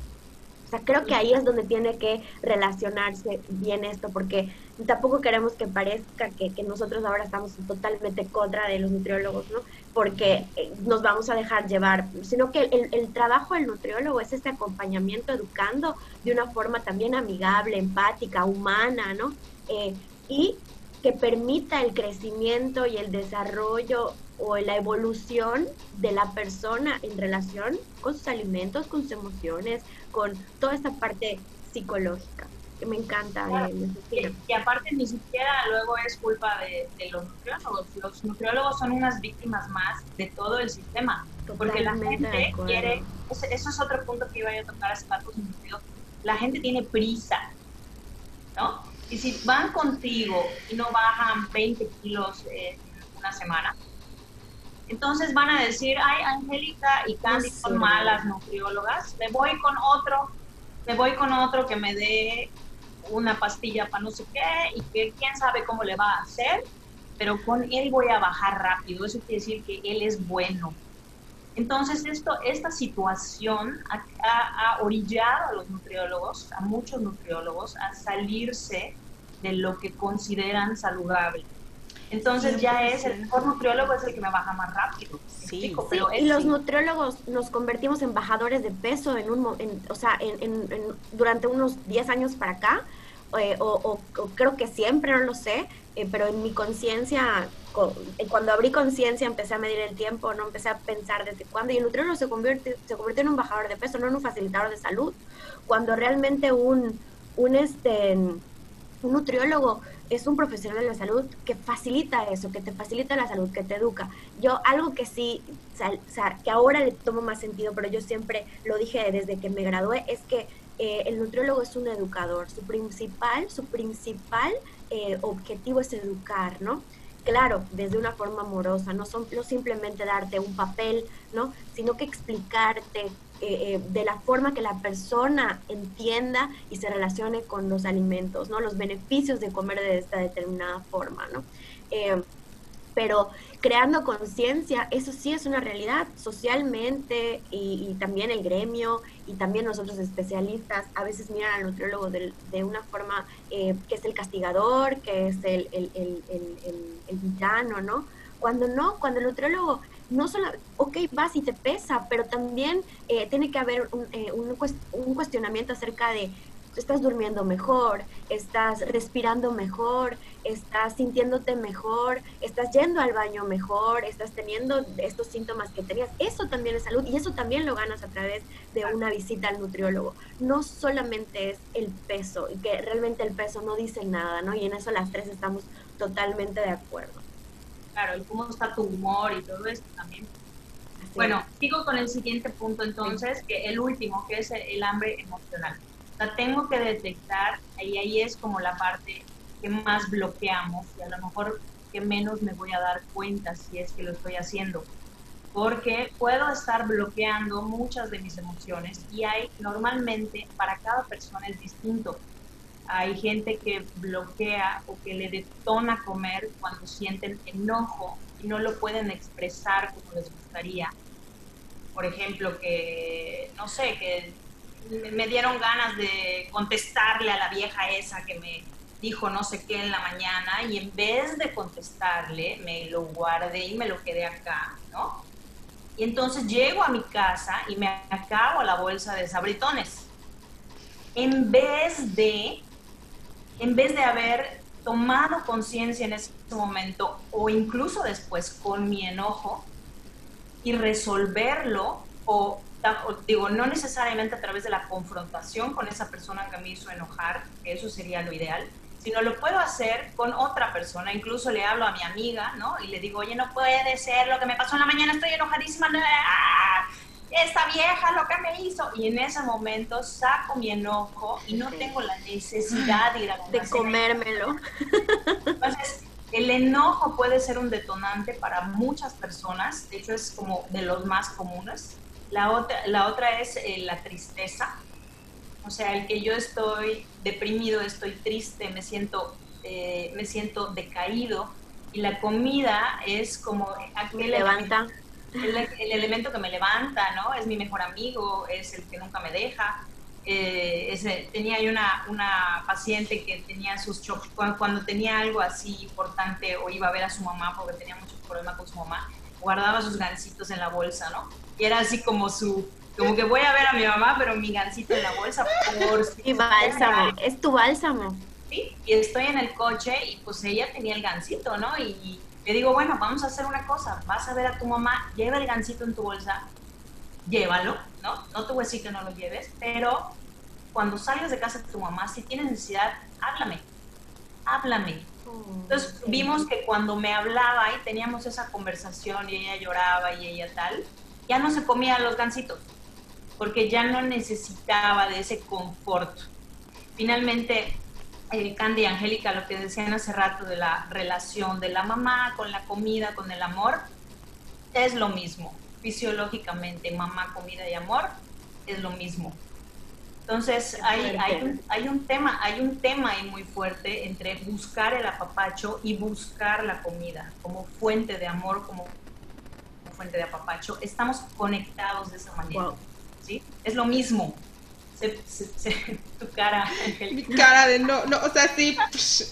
Creo que ahí es donde tiene que relacionarse bien esto, porque tampoco queremos que parezca que, nosotros ahora estamos totalmente contra de los nutriólogos, ¿no? Porque eh, nos vamos a dejar llevar, sino que el, trabajo del nutriólogo es este acompañamiento educando de una forma también amigable, empática, humana, ¿no? Eh, y que permita el crecimiento y el desarrollo o la evolución de la persona en relación con sus alimentos, con sus emociones, con toda esta parte psicológica, que me encanta. Eh, y, aparte ni siquiera luego es culpa de, los nutriólogos. Los nutriólogos son unas víctimas más de todo el sistema. porque la gente quiere, eso, es otro punto que iba a tocar hace rato, la gente tiene prisa, ¿no? Y si van contigo y no bajan 20 kilos en una semana, entonces van a decir, ay, Angélica y Candy son malas nutriólogas, me voy con otro, me voy con otro que me dé una pastilla para no sé qué y que quién sabe cómo le va a hacer, pero con él voy a bajar rápido, eso quiere decir que él es bueno. Entonces esto, esta situación ha, ha orillado a los nutriólogos, a muchos nutriólogos, a salirse de lo que consideran saludable. Entonces ya es el mejor nutriólogo es el que me baja más rápido. Sí, y los nutriólogos nos convertimos en bajadores de peso en un, o sea, en, durante unos 10 años para acá, eh, o, creo que siempre, no lo sé, eh, pero en mi conciencia, cuando abrí conciencia empecé a medir el tiempo, no empecé a pensar desde cuándo, y el nutriólogo se convierte, se convierte en un bajador de peso, no en un facilitador de salud, cuando realmente un, un este un nutriólogo es un profesional de la salud que facilita eso, que te facilita la salud, que te educa. Yo algo que sí, que ahora le tomo más sentido, pero yo siempre lo dije desde que me gradué, es que eh, el nutriólogo es un educador. Su principal, su principal eh, objetivo es educar, ¿no? Claro, desde una forma amorosa, no, son, no simplemente darte un papel, ¿no? Sino que explicarte eh, de la forma que la persona entienda y se relacione con los alimentos, ¿no? Los beneficios de comer de esta determinada forma, ¿no? Eh, pero creando conciencia, eso sí es una realidad socialmente y, también el gremio y también nosotros especialistas a veces miran al nutriólogo de, una forma eh, que es el castigador, que es el, el, el, el, villano, ¿no? Cuando no, cuando el nutriólogo no solo, ok, vas y te pesa, pero también eh, tiene que haber un, eh, un, cuestionamiento acerca de estás durmiendo mejor, estás respirando mejor, estás sintiéndote mejor, estás yendo al baño mejor, estás teniendo estos síntomas que tenías. Eso también es salud y eso también lo ganas a través de una visita al nutriólogo. No solamente es el peso, y que realmente el peso no dice nada, ¿no? Y en eso las tres estamos totalmente de acuerdo. Claro, y cómo está tu humor y todo esto también. bueno, sigo con el siguiente punto entonces, que el último, que es el, hambre emocional. O sea, tengo que detectar, y ahí es como la parte que más bloqueamos y a lo mejor que menos me voy a dar cuenta si es que lo estoy haciendo. Porque puedo estar bloqueando muchas de mis emociones y hay normalmente para cada persona es distinto. Hay gente que bloquea o que le detona comer cuando sienten enojo y no lo pueden expresar como les gustaría. Por ejemplo, que, no sé, que me dieron ganas de contestarle a la vieja esa que me dijo no sé qué en la mañana y en vez de contestarle, me lo guardé y me lo quedé acá, ¿no? Y entonces llego a mi casa y me acabo la bolsa de sabritones. En vez de, en vez de haber tomado conciencia en ese momento o incluso después con mi enojo y resolverlo o digo, no necesariamente a través de la confrontación con esa persona que me hizo enojar, eso sería lo ideal, sino lo puedo hacer con otra persona. Incluso le hablo a mi amiga, ¿no? Y le digo, oye, no puede ser lo que me pasó en la mañana, estoy enojadísima. ¡Ah! Esta vieja lo que me hizo. Y en ese momento saco mi enojo y no tengo la necesidad de ir a De comérmelo. Entonces, el enojo puede ser un detonante para muchas personas. De hecho, es como de los más comunes. La otra, la otra es eh, la tristeza o sea, el que yo estoy deprimido, estoy triste, me siento, eh, me siento decaído y la comida es como aquel levanta. Elemento, el, elemento que me levanta, ¿no? Es mi mejor amigo, es el que nunca me deja. Eh, tenía yo una, una paciente que tenía sus choques, cuando, cuando, tenía algo así importante o iba a ver a su mamá porque tenía muchos problemas con su mamá, guardaba sus gancitos en la bolsa, ¿no? Y era así como su, como que voy a ver a mi mamá, pero mi gancito en la bolsa por si bálsamo, es tu bálsamo. Sí, y estoy en el coche y pues ella tenía el gancito, ¿no? Y, le digo, bueno, vamos a hacer una cosa, vas a ver a tu mamá, lleva el gancito en tu bolsa, llévalo, ¿no? No te voy a decir que no lo lleves, pero cuando salgas de casa de tu mamá, si tienes necesidad, háblame, háblame. Mm, Entonces vimos que cuando me hablaba y teníamos esa conversación y ella lloraba y ella tal, ya no se comía los gancitos porque ya no necesitaba de ese confort. Finalmente, eh, Candy y Angélica, lo que decían hace rato de la relación de la mamá con la comida, con el amor, es lo mismo. Fisiológicamente, mamá, comida y amor es lo mismo. Entonces hay, hay, un, hay, un, tema, hay un tema ahí muy fuerte entre buscar el apapacho y buscar la comida como fuente de amor, como fuente de apapacho. Estamos conectados de esa manera. ¿sí? Es lo mismo. tu cara, Mi cara de no, no, o sea, sí,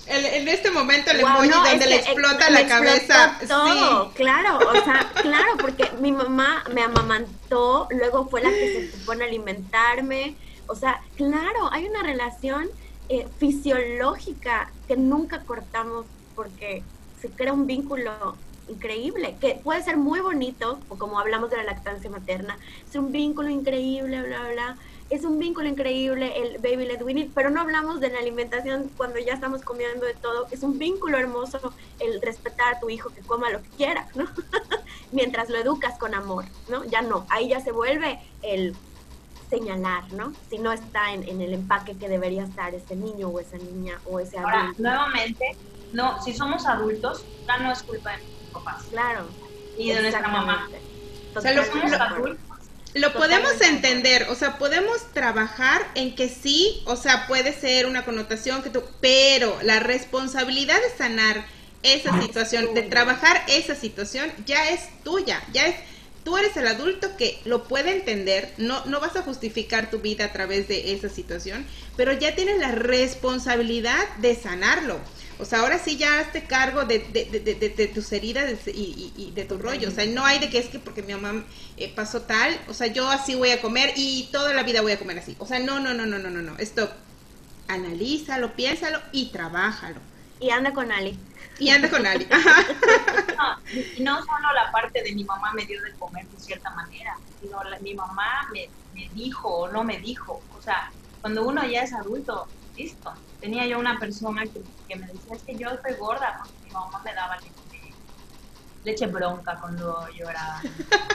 en este momento el emoji donde le explota la cabeza. Todo, claro, o sea, claro, porque mi mamá me amamantó, luego fue la que se supone alimentarme, o sea, claro, hay una relación eh, fisiológica que nunca cortamos porque se crea un vínculo increíble, que puede ser muy bonito, o como hablamos de la lactancia materna, es un vínculo increíble, bla, bla, es un vínculo increíble el baby led weaning, pero no hablamos de la alimentación cuando ya estamos comiendo de todo, es un vínculo hermoso el respetar a tu hijo que coma lo que quiera, ¿no? Mientras lo educas con amor, ¿no? Ya no, ahí ya se vuelve el señalar, ¿no? Si no está en, en el empaque que debería estar ese niño o esa niña o ese adulto. Ahora, nuevamente, no, si somos adultos, ya no es culpa de papás. Claro. Y de nuestra mamá. O sea, lo, podemos entender, o sea, podemos trabajar en que sí, o sea, puede ser una connotación que tú, pero la responsabilidad de sanar esa situación, de trabajar esa situación, ya es tuya, ya es, tú eres el adulto que lo puede entender, no, no vas a justificar tu vida a través de esa situación, pero ya tienes la responsabilidad de sanarlo. O sea, ahora sí ya hazte cargo de, tus heridas y, de tu rollo. O sea, no hay de que es que porque mi mamá eh, pasó tal, o sea, yo así voy a comer y toda la vida voy a comer así. O sea, no, no, no, no, no, no, no. Esto, analízalo, piénsalo y trabájalo. Y anda con Ali. Y anda con Ali. no, y no solo la parte de mi mamá me dio de comer de cierta manera, sino mi mamá me, me dijo o no me dijo. O sea, cuando uno ya es adulto, listo. Tenía yo una persona que, que me decía, es que yo estoy gorda, porque mi mamá me daba leche, leche bronca cuando lloraba.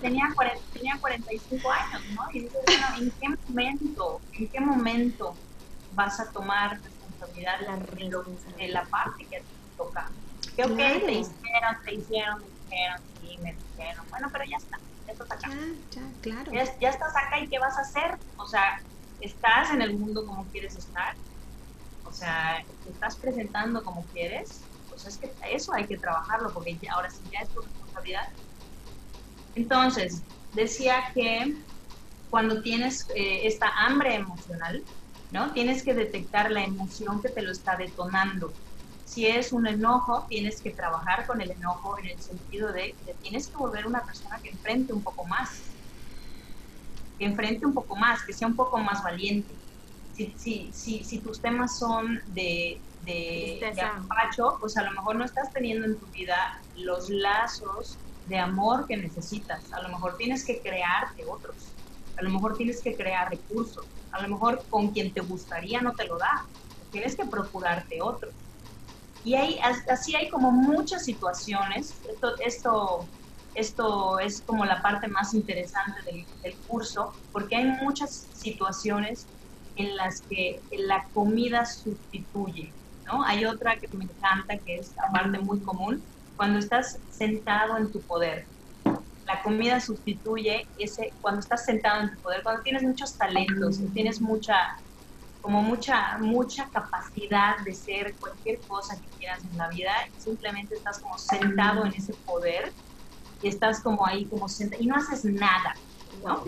tenía, tenía 45 años, ¿no? Y dices, bueno, ¿en qué momento, en qué momento vas a tomar responsabilidad de, la parte que te toca? Que ok, te hicieron, te hicieron, me dijeron, sí, me dijeron, bueno, pero ya está, ya estás acá. Ya, ya, claro. Ya, ya estás acá y ¿qué vas a hacer? O sea, ¿estás en el mundo como quieres estar? O sea, ¿te estás presentando como quieres? Pues es que eso hay que trabajarlo, porque ahora sí ya es tu responsabilidad, entonces, decía que cuando tienes eh, esta hambre emocional, ¿no? Tienes que detectar la emoción que te lo está detonando. Si es un enojo, tienes que trabajar con el enojo en el sentido de que tienes que volver una persona que enfrente un poco más, que enfrente un poco más, que sea un poco más valiente. Si, si, si, si tus temas son de, de, de apacho, pues a lo mejor no estás teniendo en tu vida los lazos de amor que necesitas. A lo mejor tienes que crearte otros. A lo mejor tienes que crear recursos. A lo mejor con quien te gustaría no te lo da. Tienes que procurarte otro. Y hay, así hay como muchas situaciones. Esto, esto, esto es como la parte más interesante del, del curso, porque hay muchas situaciones en las que la comida sustituye. ¿no? Hay otra que me encanta, que es aparte muy común, cuando estás sentado en tu poder. La comida sustituye ese, cuando estás sentado en tu poder, cuando tienes muchos talentos, tienes mucha, como mucha, mucha capacidad de ser cualquier cosa que quieras en la vida, simplemente estás como sentado en ese poder y estás como ahí, como sentado, y no haces nada, ¿no?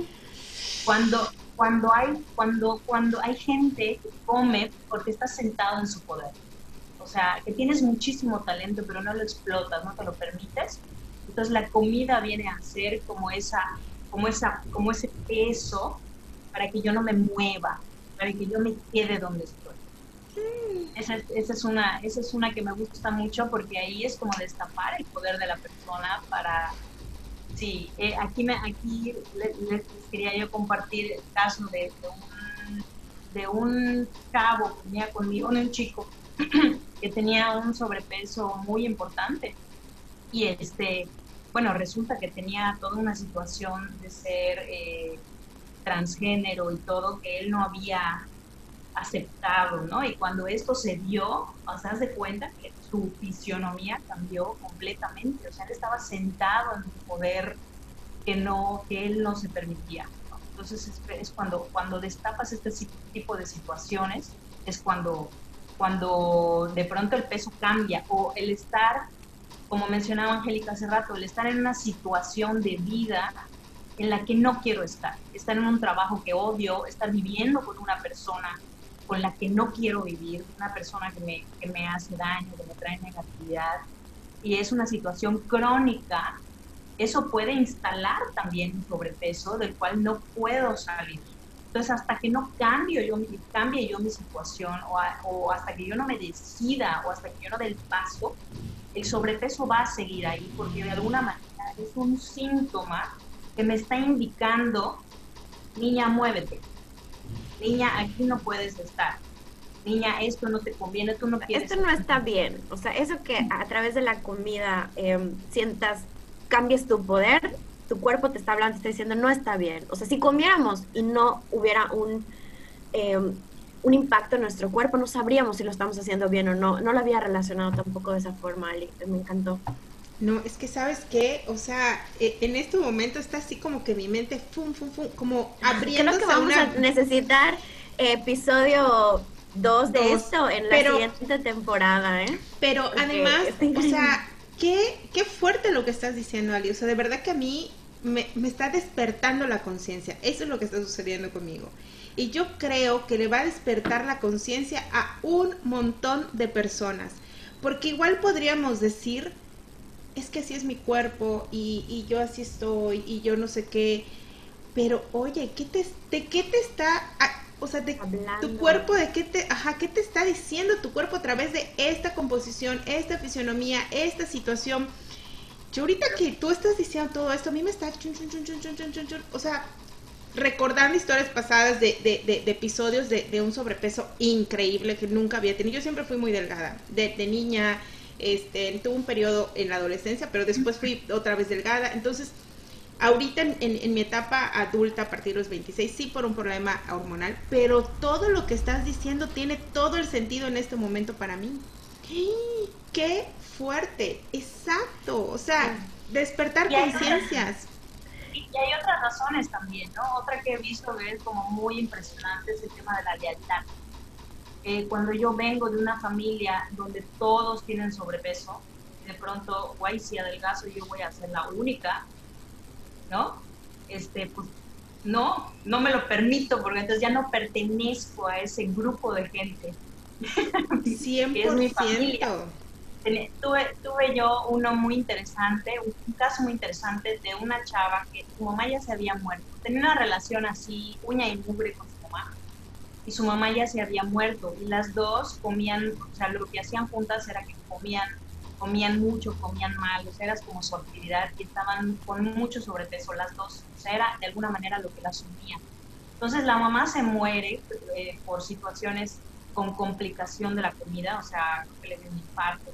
Cuando, cuando, hay, cuando, cuando hay gente que come porque está sentado en su poder o sea, que tienes muchísimo talento, pero no lo explotas, no te lo permites. Entonces la comida viene a ser como esa, como esa, como ese peso para que yo no me mueva, para que yo me quede donde estoy. Esa, esa, es una, esa es una que me gusta mucho porque ahí es como destapar el poder de la persona para... Sí, eh, aquí, me, aquí les, quería yo compartir el caso de, de, un, de un cabo que venía conmigo, un chico que tenía un sobrepeso muy importante. Y este, bueno, resulta que tenía toda una situación de ser eh, transgénero y todo que él no había aceptado, ¿no? Y cuando esto se dio, o sea, de cuenta que su fisionomía cambió completamente, o sea, él estaba sentado en un poder que no, que él no se permitía. Entonces es, es, cuando, cuando destapas este tipo de situaciones, es cuando cuando de pronto el peso cambia o el estar, como mencionaba Angélica hace rato, el estar en una situación de vida en la que no quiero estar, estar en un trabajo que odio, estar viviendo con una persona con la que no quiero vivir, una persona que me, que me hace daño, que me trae negatividad, y es una situación crónica, eso puede instalar también un sobrepeso del cual no puedo salir. Entonces, hasta que no cambio yo, cambie yo mi situación o, hasta que yo no me decida o hasta que yo no dé el paso, el sobrepeso va a seguir ahí porque de alguna manera es un síntoma que me está indicando, niña, muévete. Niña, aquí no puedes estar. Niña, esto no te conviene, tú no quieres. Esto no está bien. O sea, eso que a través de la comida em, sientas, cambies tu poder, tu cuerpo te está hablando, te está diciendo, no está bien. O sea, si comiéramos y no hubiera un, em, un impacto en nuestro cuerpo, no sabríamos si lo estamos haciendo bien o no. No lo había relacionado tampoco de esa forma, Ali. Me encantó. No, es que sabes qué, o sea, e, en este momento está así como que mi mente, fum, fum, fum, como abriendo. Creo que vamos a necesitar episodio 2 de esto en la siguiente temporada, ¿eh? Pero además, o sea, qué, qué fuerte lo que estás diciendo, Ali. O sea, de verdad que a mí me, me está despertando la conciencia. Eso es lo que está sucediendo conmigo. Y yo creo que le va a despertar la conciencia a un montón de personas. Porque igual podríamos decir, es que así es mi cuerpo y, y yo así estoy y yo no sé qué. Pero oye, ¿qué te, ¿de qué te está... o sea, de tu cuerpo, de qué te, ajá, qué te está diciendo tu cuerpo a través de esta composición, esta fisionomía, esta situación. Yo ahorita que tú estás diciendo todo esto, a mí me está chun, chun, chun, o sea, recordando historias pasadas de, de, de, episodios de, un sobrepeso increíble que nunca había tenido. Yo siempre fui muy delgada, de, niña, este, tuve un periodo en la adolescencia, pero después fui otra vez delgada. Entonces, ahorita en, en, mi etapa adulta, a partir de los 26, sí por un problema hormonal, pero todo lo que estás diciendo tiene todo el sentido en este momento para mí. ¡Qué fuerte! Exacto. O sea, despertar conciencias y hay otras razones también, ¿no? Otra que he visto que es como muy impresionante es el tema de la lealtad. Eh, cuando yo vengo de una familia donde todos tienen sobrepeso, de pronto, guay, si adelgazo yo voy a ser la única, ¿no? Este, pues no, no me lo permito porque entonces ya no pertenezco a ese grupo de gente. 100%. es mi familia tuve, tuve yo uno muy interesante, un, caso muy interesante de una chava que su mamá ya se había muerto. Tenía una relación así, uña y mugre con su. Y su mamá ya se había muerto. Y las dos comían, o sea, lo que hacían juntas era que comían, comían mucho, comían mal. O sea, era como su actividad y estaban con mucho sobrepeso las dos. O sea, era de alguna manera lo que las unía. Entonces la mamá se muere eh, por situaciones con complicación de la comida, o sea, que le dio un infarto,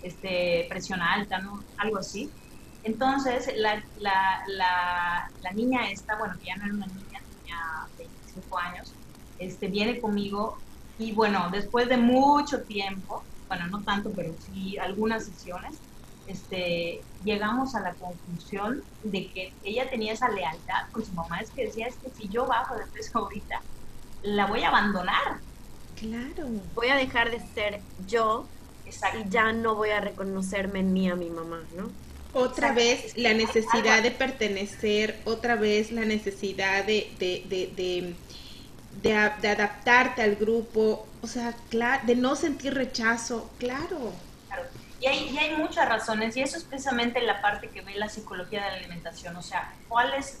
este, presión alta, ¿no? Algo así. Entonces, la, la, la, niña esta, bueno, que ya no era una niña, tenía 25 años, este, viene conmigo y bueno, después de mucho tiempo, bueno, no tanto, pero sí algunas sesiones, este, llegamos a la conclusión de que ella tenía esa lealtad con su mamá, es que decía, es que si yo bajo de peso ahorita, la voy a abandonar. Claro. Voy a dejar de ser yo y ya no voy a reconocerme ni a mi mamá, ¿no? Otra vez la necesidad de pertenecer, otra vez la necesidad de, de, de, de, adaptarte al grupo, o sea, de no sentir rechazo, claro. claro. Y hay, y hay muchas razones, y eso es precisamente la parte que ve la psicología de la alimentación, o sea, ¿cuál es,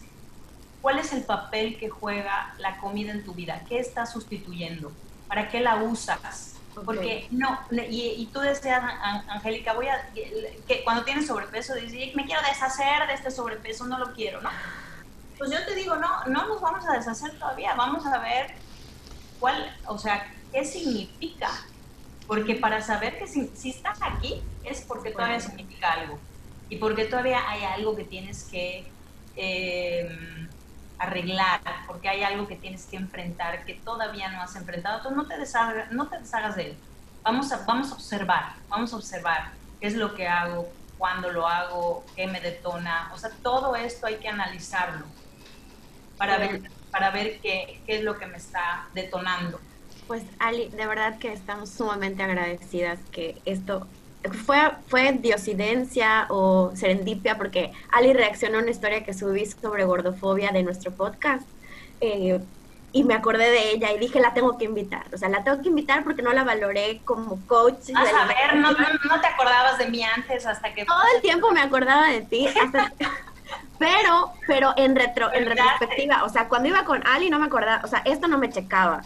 cuál es el papel que juega la comida en tu vida? ¿Qué estás sustituyendo? ¿Para qué la usas? Porque no, y, tú decías, Angélica, voy a, que cuando tienes sobrepeso, dices, me quiero deshacer de este sobrepeso, no lo quiero, ¿no? Pues yo te digo, no, no nos vamos a deshacer todavía, vamos a ver cuál, o sea, qué significa. Porque para saber que si, si estás aquí es porque todavía significa algo. Y porque todavía hay algo que tienes que... Eh, arreglar, porque hay algo que tienes que enfrentar que todavía no has enfrentado, entonces no te deshagas, no te deshagas de él. Vamos a, vamos a observar, vamos a observar qué es lo que hago, cuándo lo hago, qué me detona, o sea, todo esto hay que analizarlo para ver, para ver qué, qué es lo que me está detonando. Pues Ali, de verdad que estamos sumamente agradecidas que esto fue, fue diosidencia o serendipia porque Ali reaccionó a una historia que subí sobre gordofobia de nuestro podcast eh, y me acordé de ella y dije la tengo que invitar, o sea, la tengo que invitar porque no la valoré como coach. A ver, no, no, te acordabas de mí antes hasta que... Todo el tiempo me acordaba de ti, pero, pero en retro, en retrospectiva, o sea, cuando iba con Ali no me acordaba, o sea, esto no me checaba.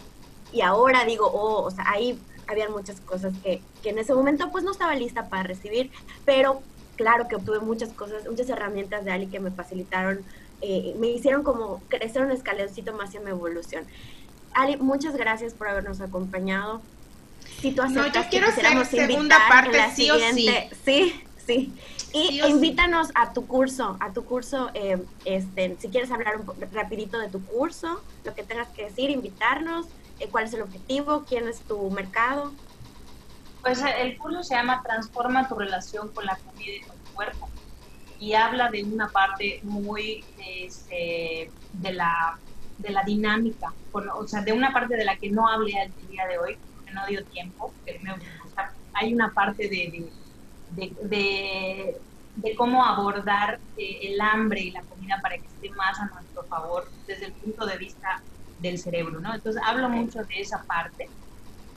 Y ahora digo, oh, o sea, ahí habían muchas cosas que, que en ese momento pues no estaba lista para recibir, pero claro que obtuve muchas cosas, muchas herramientas de Ali que me facilitaron, eh, me hicieron como crecer un escaloncito más en mi evolución. Ali, muchas gracias por habernos acompañado. Si tú no, yo quiero hacer segunda parte, sí o sí. Sí, sí. Y invítanos a tu curso, a tu curso, eh, este, si quieres hablar un rapidito de tu curso, lo que tengas que decir, invitarnos, eh, cuál es el objetivo, quién es tu mercado. Pues eh, el curso se llama Transforma tu relación con la comida y con tu cuerpo. Y habla de una parte muy este, de, la, de la dinámica, o sea, de una parte de la que no hablé el día de hoy, porque no dio tiempo, hay una parte de, de, de, cómo abordar eh, el hambre y la comida para que esté más a nuestro favor desde el punto de vista del cerebro, ¿no? Entonces hablo mucho de esa parte.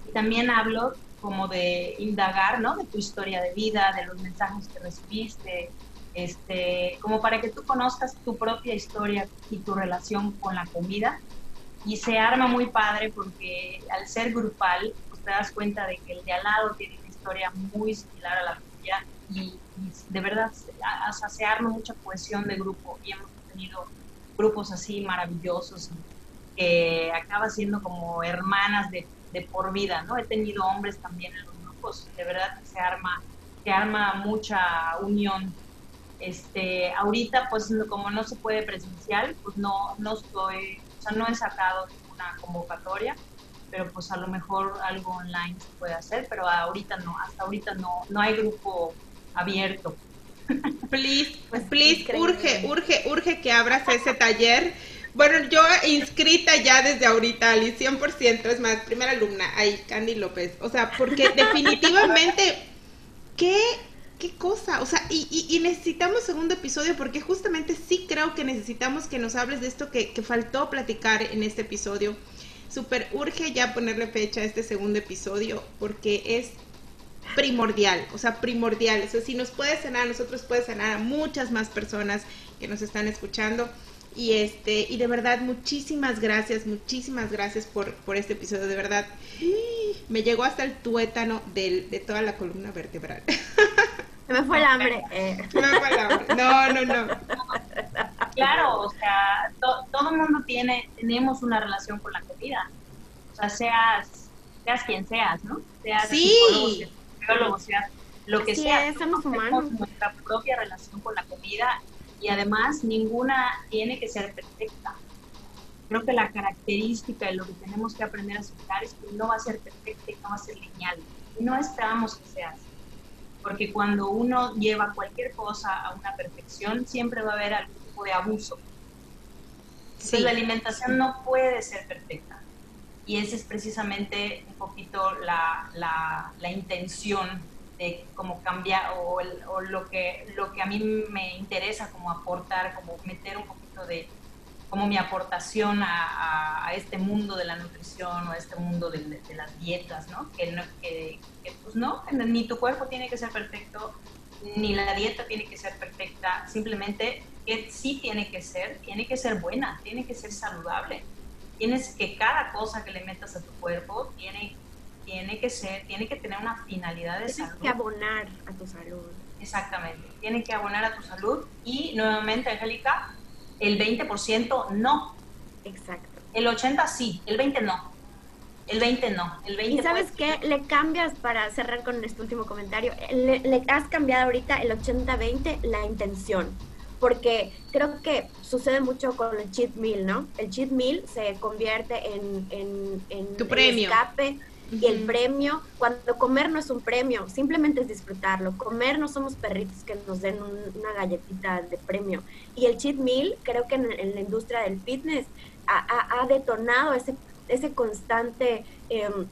Y también hablo como de indagar, ¿no? De tu historia de vida, de los mensajes que recibiste, este, como para que tú conozcas tu propia historia y tu relación con la comida y se arma muy padre porque al ser grupal, pues te das cuenta de que el de al lado tiene una historia muy similar a la y, de verdad se arma mucha cohesión de grupo y hemos tenido grupos así maravillosos que acaba siendo como hermanas de, por vida, ¿no? He tenido hombres también en los grupos, de verdad se arma, se arma mucha unión. Este, ahorita, pues como no se puede presencial, pues no, no estoy o sea, no he sacado una convocatoria, pero pues a lo mejor algo online se puede hacer, pero ahorita no, hasta ahorita no, no hay grupo abierto. Please, pues, please, urge, urge, urge que abras ese taller. Bueno, yo inscrita ya desde ahorita, Ali, 100%, es más, primera alumna, ahí, Candy López. O sea, porque definitivamente, ¿qué qué cosa, o sea, y, necesitamos segundo episodio porque justamente sí creo que necesitamos que nos hables de esto que, faltó platicar en este episodio. Súper urge ya ponerle fecha a este segundo episodio porque es primordial, o sea, primordial. O sea, si nos puede sanar, nosotros puede sanar a muchas más personas que nos están escuchando. Y este, y de verdad, muchísimas gracias, muchísimas gracias por, por este episodio. De verdad, me llegó hasta el tuétano del, de toda la columna vertebral. me fue el hambre. Eh. me fue el hambre. No, no, no. Claro, o sea, todo el mundo tiene, tenemos una relación con la comida. O sea, seas, seas quien seas, ¿no? Seas sí. psicólogo, seas lo que sea. somos humanos. nuestra propia relación con la comida y además ninguna tiene que ser perfecta. Creo que la característica de lo que tenemos que aprender a aceptar es que no va a ser perfecta y no va a ser lineal. No esperamos que sea así porque cuando uno lleva cualquier cosa a una perfección, siempre va a haber algún tipo de abuso. Entonces la alimentación no puede ser perfecta. Y esa es precisamente un poquito la, la, la intención de cómo cambiar o, o, lo, que, lo que a mí me interesa como aportar, como meter un poquito de como mi aportación a, a, este mundo de la nutrición o a este mundo de, de las dietas, ¿no? Que, no, que, pues no, ni tu cuerpo tiene que ser perfecto, ni la dieta tiene que ser perfecta, simplemente que sí tiene que ser, tiene que ser buena, tiene que ser saludable. Tienes que cada cosa que le metas a tu cuerpo tiene, tiene que ser, tiene que tener una finalidad de salud. Tiene que abonar a tu salud. Exactamente, tiene que abonar a tu salud y nuevamente, Angélica, el 20% no. Exacto. El 80 sí, el 20 no. El 20 no, el 20 ¿Y sabes qué? Le cambias, para cerrar con este último comentario, le, has cambiado ahorita el 80-20 la intención. Porque creo que sucede mucho con el cheat meal, ¿no? El cheat meal se convierte en, en, en tu premio. escape y el premio, cuando comer no es un premio, simplemente es disfrutarlo. Comer no somos perritos que nos den una galletita de premio. Y el cheat meal, creo que en, la industria del fitness ha, detonado ese, ese constante... Em,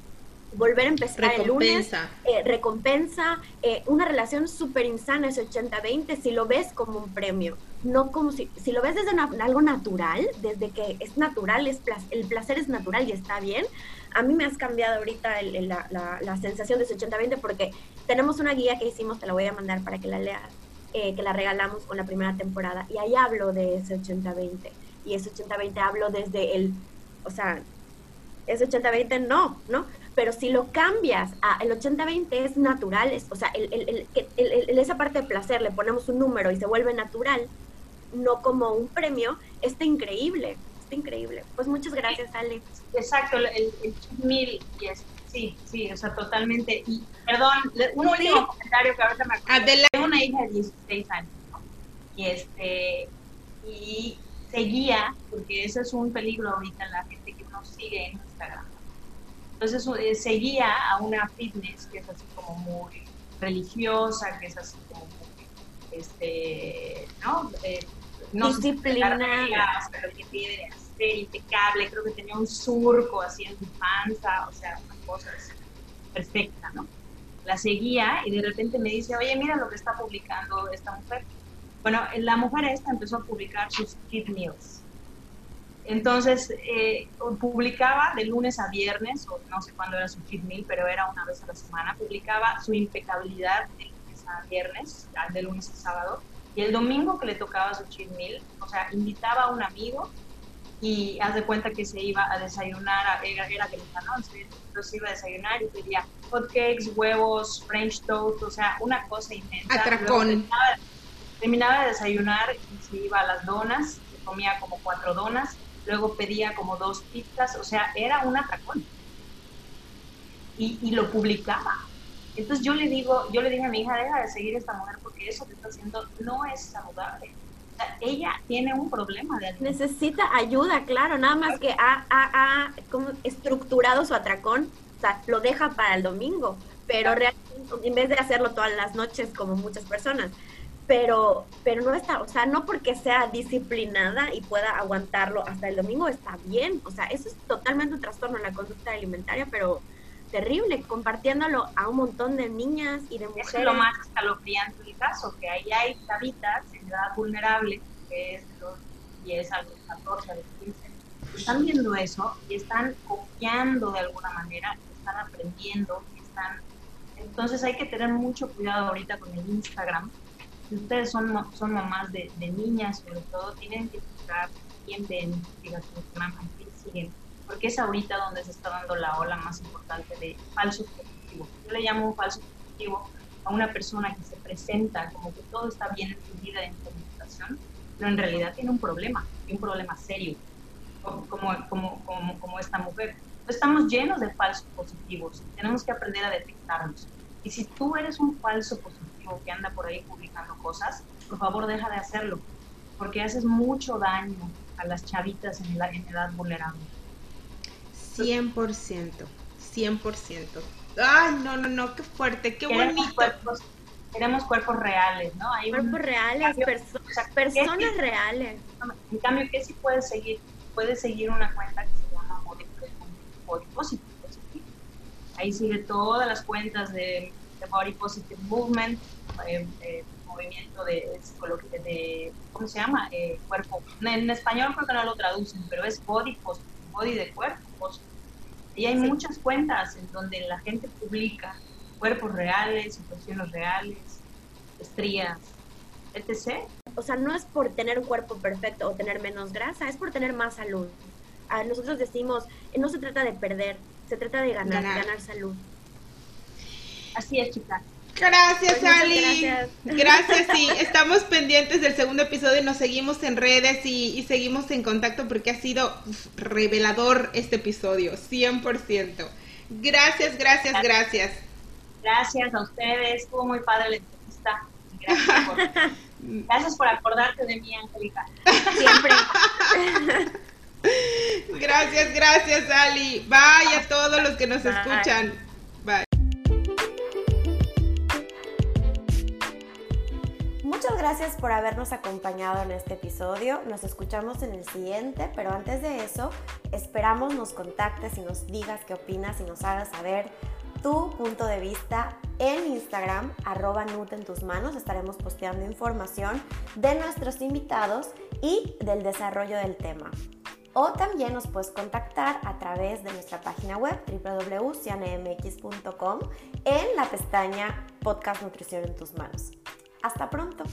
volver a empezar el lunes, eh, recompensa, eh, una relación súper insana ese 80-20 si lo ves como un premio, no como si, si lo ves desde algo natural, desde que es natural, es el placer es natural y está bien, a mí me has cambiado ahorita la, la, sensación de ese 80-20 porque tenemos una guía que hicimos, te la voy a mandar para que la leas, eh, que la regalamos con la primera temporada y ahí hablo de ese 80-20 y ese 80-20 hablo desde el, o sea, ese 80-20 no, ¿no? Pero si lo cambias a el 80-20 es natural, es, o sea, el, el, el, esa parte de placer le ponemos un número y se vuelve natural, no como un premio, está increíble increíble. Pues muchas gracias, Ale. Exacto, el, el mil, sí, sí, o sea, totalmente. Y perdón, un último comentario que ahorita me acuerdo. Tengo una hija de 16 años, ¿no? Y este, y seguía, porque ese es un peligro ahorita la gente uno sigue en Instagram. Entonces eh, seguía a una fitness que es así como muy religiosa, que es así como muy, este, ¿no? Eh, no disciplinada. pero que tiene impecable, creo que tenía un surco así en su panza, o sea, una cosa perfecta, ¿no? La seguía y de repente me dice, oye, mira lo que está publicando esta mujer. Bueno, la mujer esta empezó a publicar sus cheat meals. Entonces, eh, publicaba de lunes a viernes, o no sé cuándo era su cheat meal, pero era una vez a la semana, publicaba su impecabilidad de lunes a viernes, de lunes a sábado, y el domingo que le tocaba su cheat meal, o sea, invitaba a un amigo y haz de cuenta que se iba a desayunar, era, era ¿no? Entonces iba a desayunar y pedía hot cakes, huevos, french toast, o sea, una cosa inmensa. Atracón. Terminaba, de desayunar y se iba a las donas, se comía como cuatro donas, luego pedía como dos pizzas, o sea, era un atracón. Y, y lo publicaba. Entonces yo le digo, yo le dije a mi hija, deja de seguir a esta mujer porque eso que está haciendo no es saludable ella tiene un problema de Necesita ayuda, claro, nada más que ha, ha, como estructurado su atracón, o sea, lo deja para el domingo, pero realmente, en vez de hacerlo todas las noches como muchas personas, pero, pero no está, o sea, no porque sea disciplinada y pueda aguantarlo hasta el domingo está bien, o sea, eso es totalmente un trastorno en la conducta alimentaria, pero terrible, compartiéndolo a un montón de niñas y de mujeres. es lo más escalofriante del caso, que ahí hay chavitas en edad vulnerable, que es de los 10 a los 14, a los 15, están viendo eso y están copiando de alguna manera, están aprendiendo, están... Entonces hay que tener mucho cuidado ahorita con el Instagram. Si ustedes son, son mamás de, de niñas, sobre todo, tienen que buscar quién ven, Instagram, quién siguen porque es ahorita donde se está dando la ola más importante de falsos positivos. Yo le llamo un falso positivo a una persona que se presenta como que todo está bien en su vida en su alimentación, pero en realidad tiene un problema, y un problema serio, como, como, como, como esta mujer. Estamos llenos de falsos positivos, tenemos que aprender a detectarlos. Y si tú eres un falso positivo que anda por ahí publicando cosas, por favor deja de hacerlo, porque haces mucho daño a las chavitas en, la, en edad vulnerable. 100%, 100%. Ay, no, no, no, qué fuerte, qué bonito. Cuerpos, queremos cuerpos reales, ¿no? Hay cuerpos reales, personas reales. En cambio, ¿qué si puedes seguir? Puedes seguir una cuenta que se llama Body, Positive. Ahí sigue todas las cuentas de, Body Positive Movement, eh, eh, movimiento de psicología, de, ¿cómo se llama? Eh, cuerpo. En español creo que no lo traducen, pero es Body Positive, Body de cuerpo y hay muchas cuentas en donde la gente publica cuerpos reales, situaciones reales, estrías, etc. O sea, no es por tener un cuerpo perfecto o tener menos grasa, es por tener más salud. A nosotros decimos, no se trata de perder, se trata de ganar, ganar, ganar salud. Así es, chicas. Gracias, Ali. Gracias. gracias, sí. Estamos pendientes del segundo episodio y nos seguimos en redes y, seguimos en contacto porque ha sido revelador este episodio, 100%. Gracias, gracias, gracias. Gracias a ustedes. Estuvo muy padre la entrevista. Gracias por, gracias por acordarte de mí, Angélica. Siempre. Gracias, gracias, Ali. Bye a todos los que nos escuchan. Muchas gracias por habernos acompañado en este episodio. Nos escuchamos en el siguiente, pero antes de eso, esperamos nos contactes y nos digas qué opinas y nos hagas saber tu punto de vista en Instagram, arroba Nut en tus manos. Estaremos posteando información de nuestros invitados y del desarrollo del tema. O también nos puedes contactar a través de nuestra página web www.cianemx.com en la pestaña Podcast Nutrición en tus manos. Hasta pronto.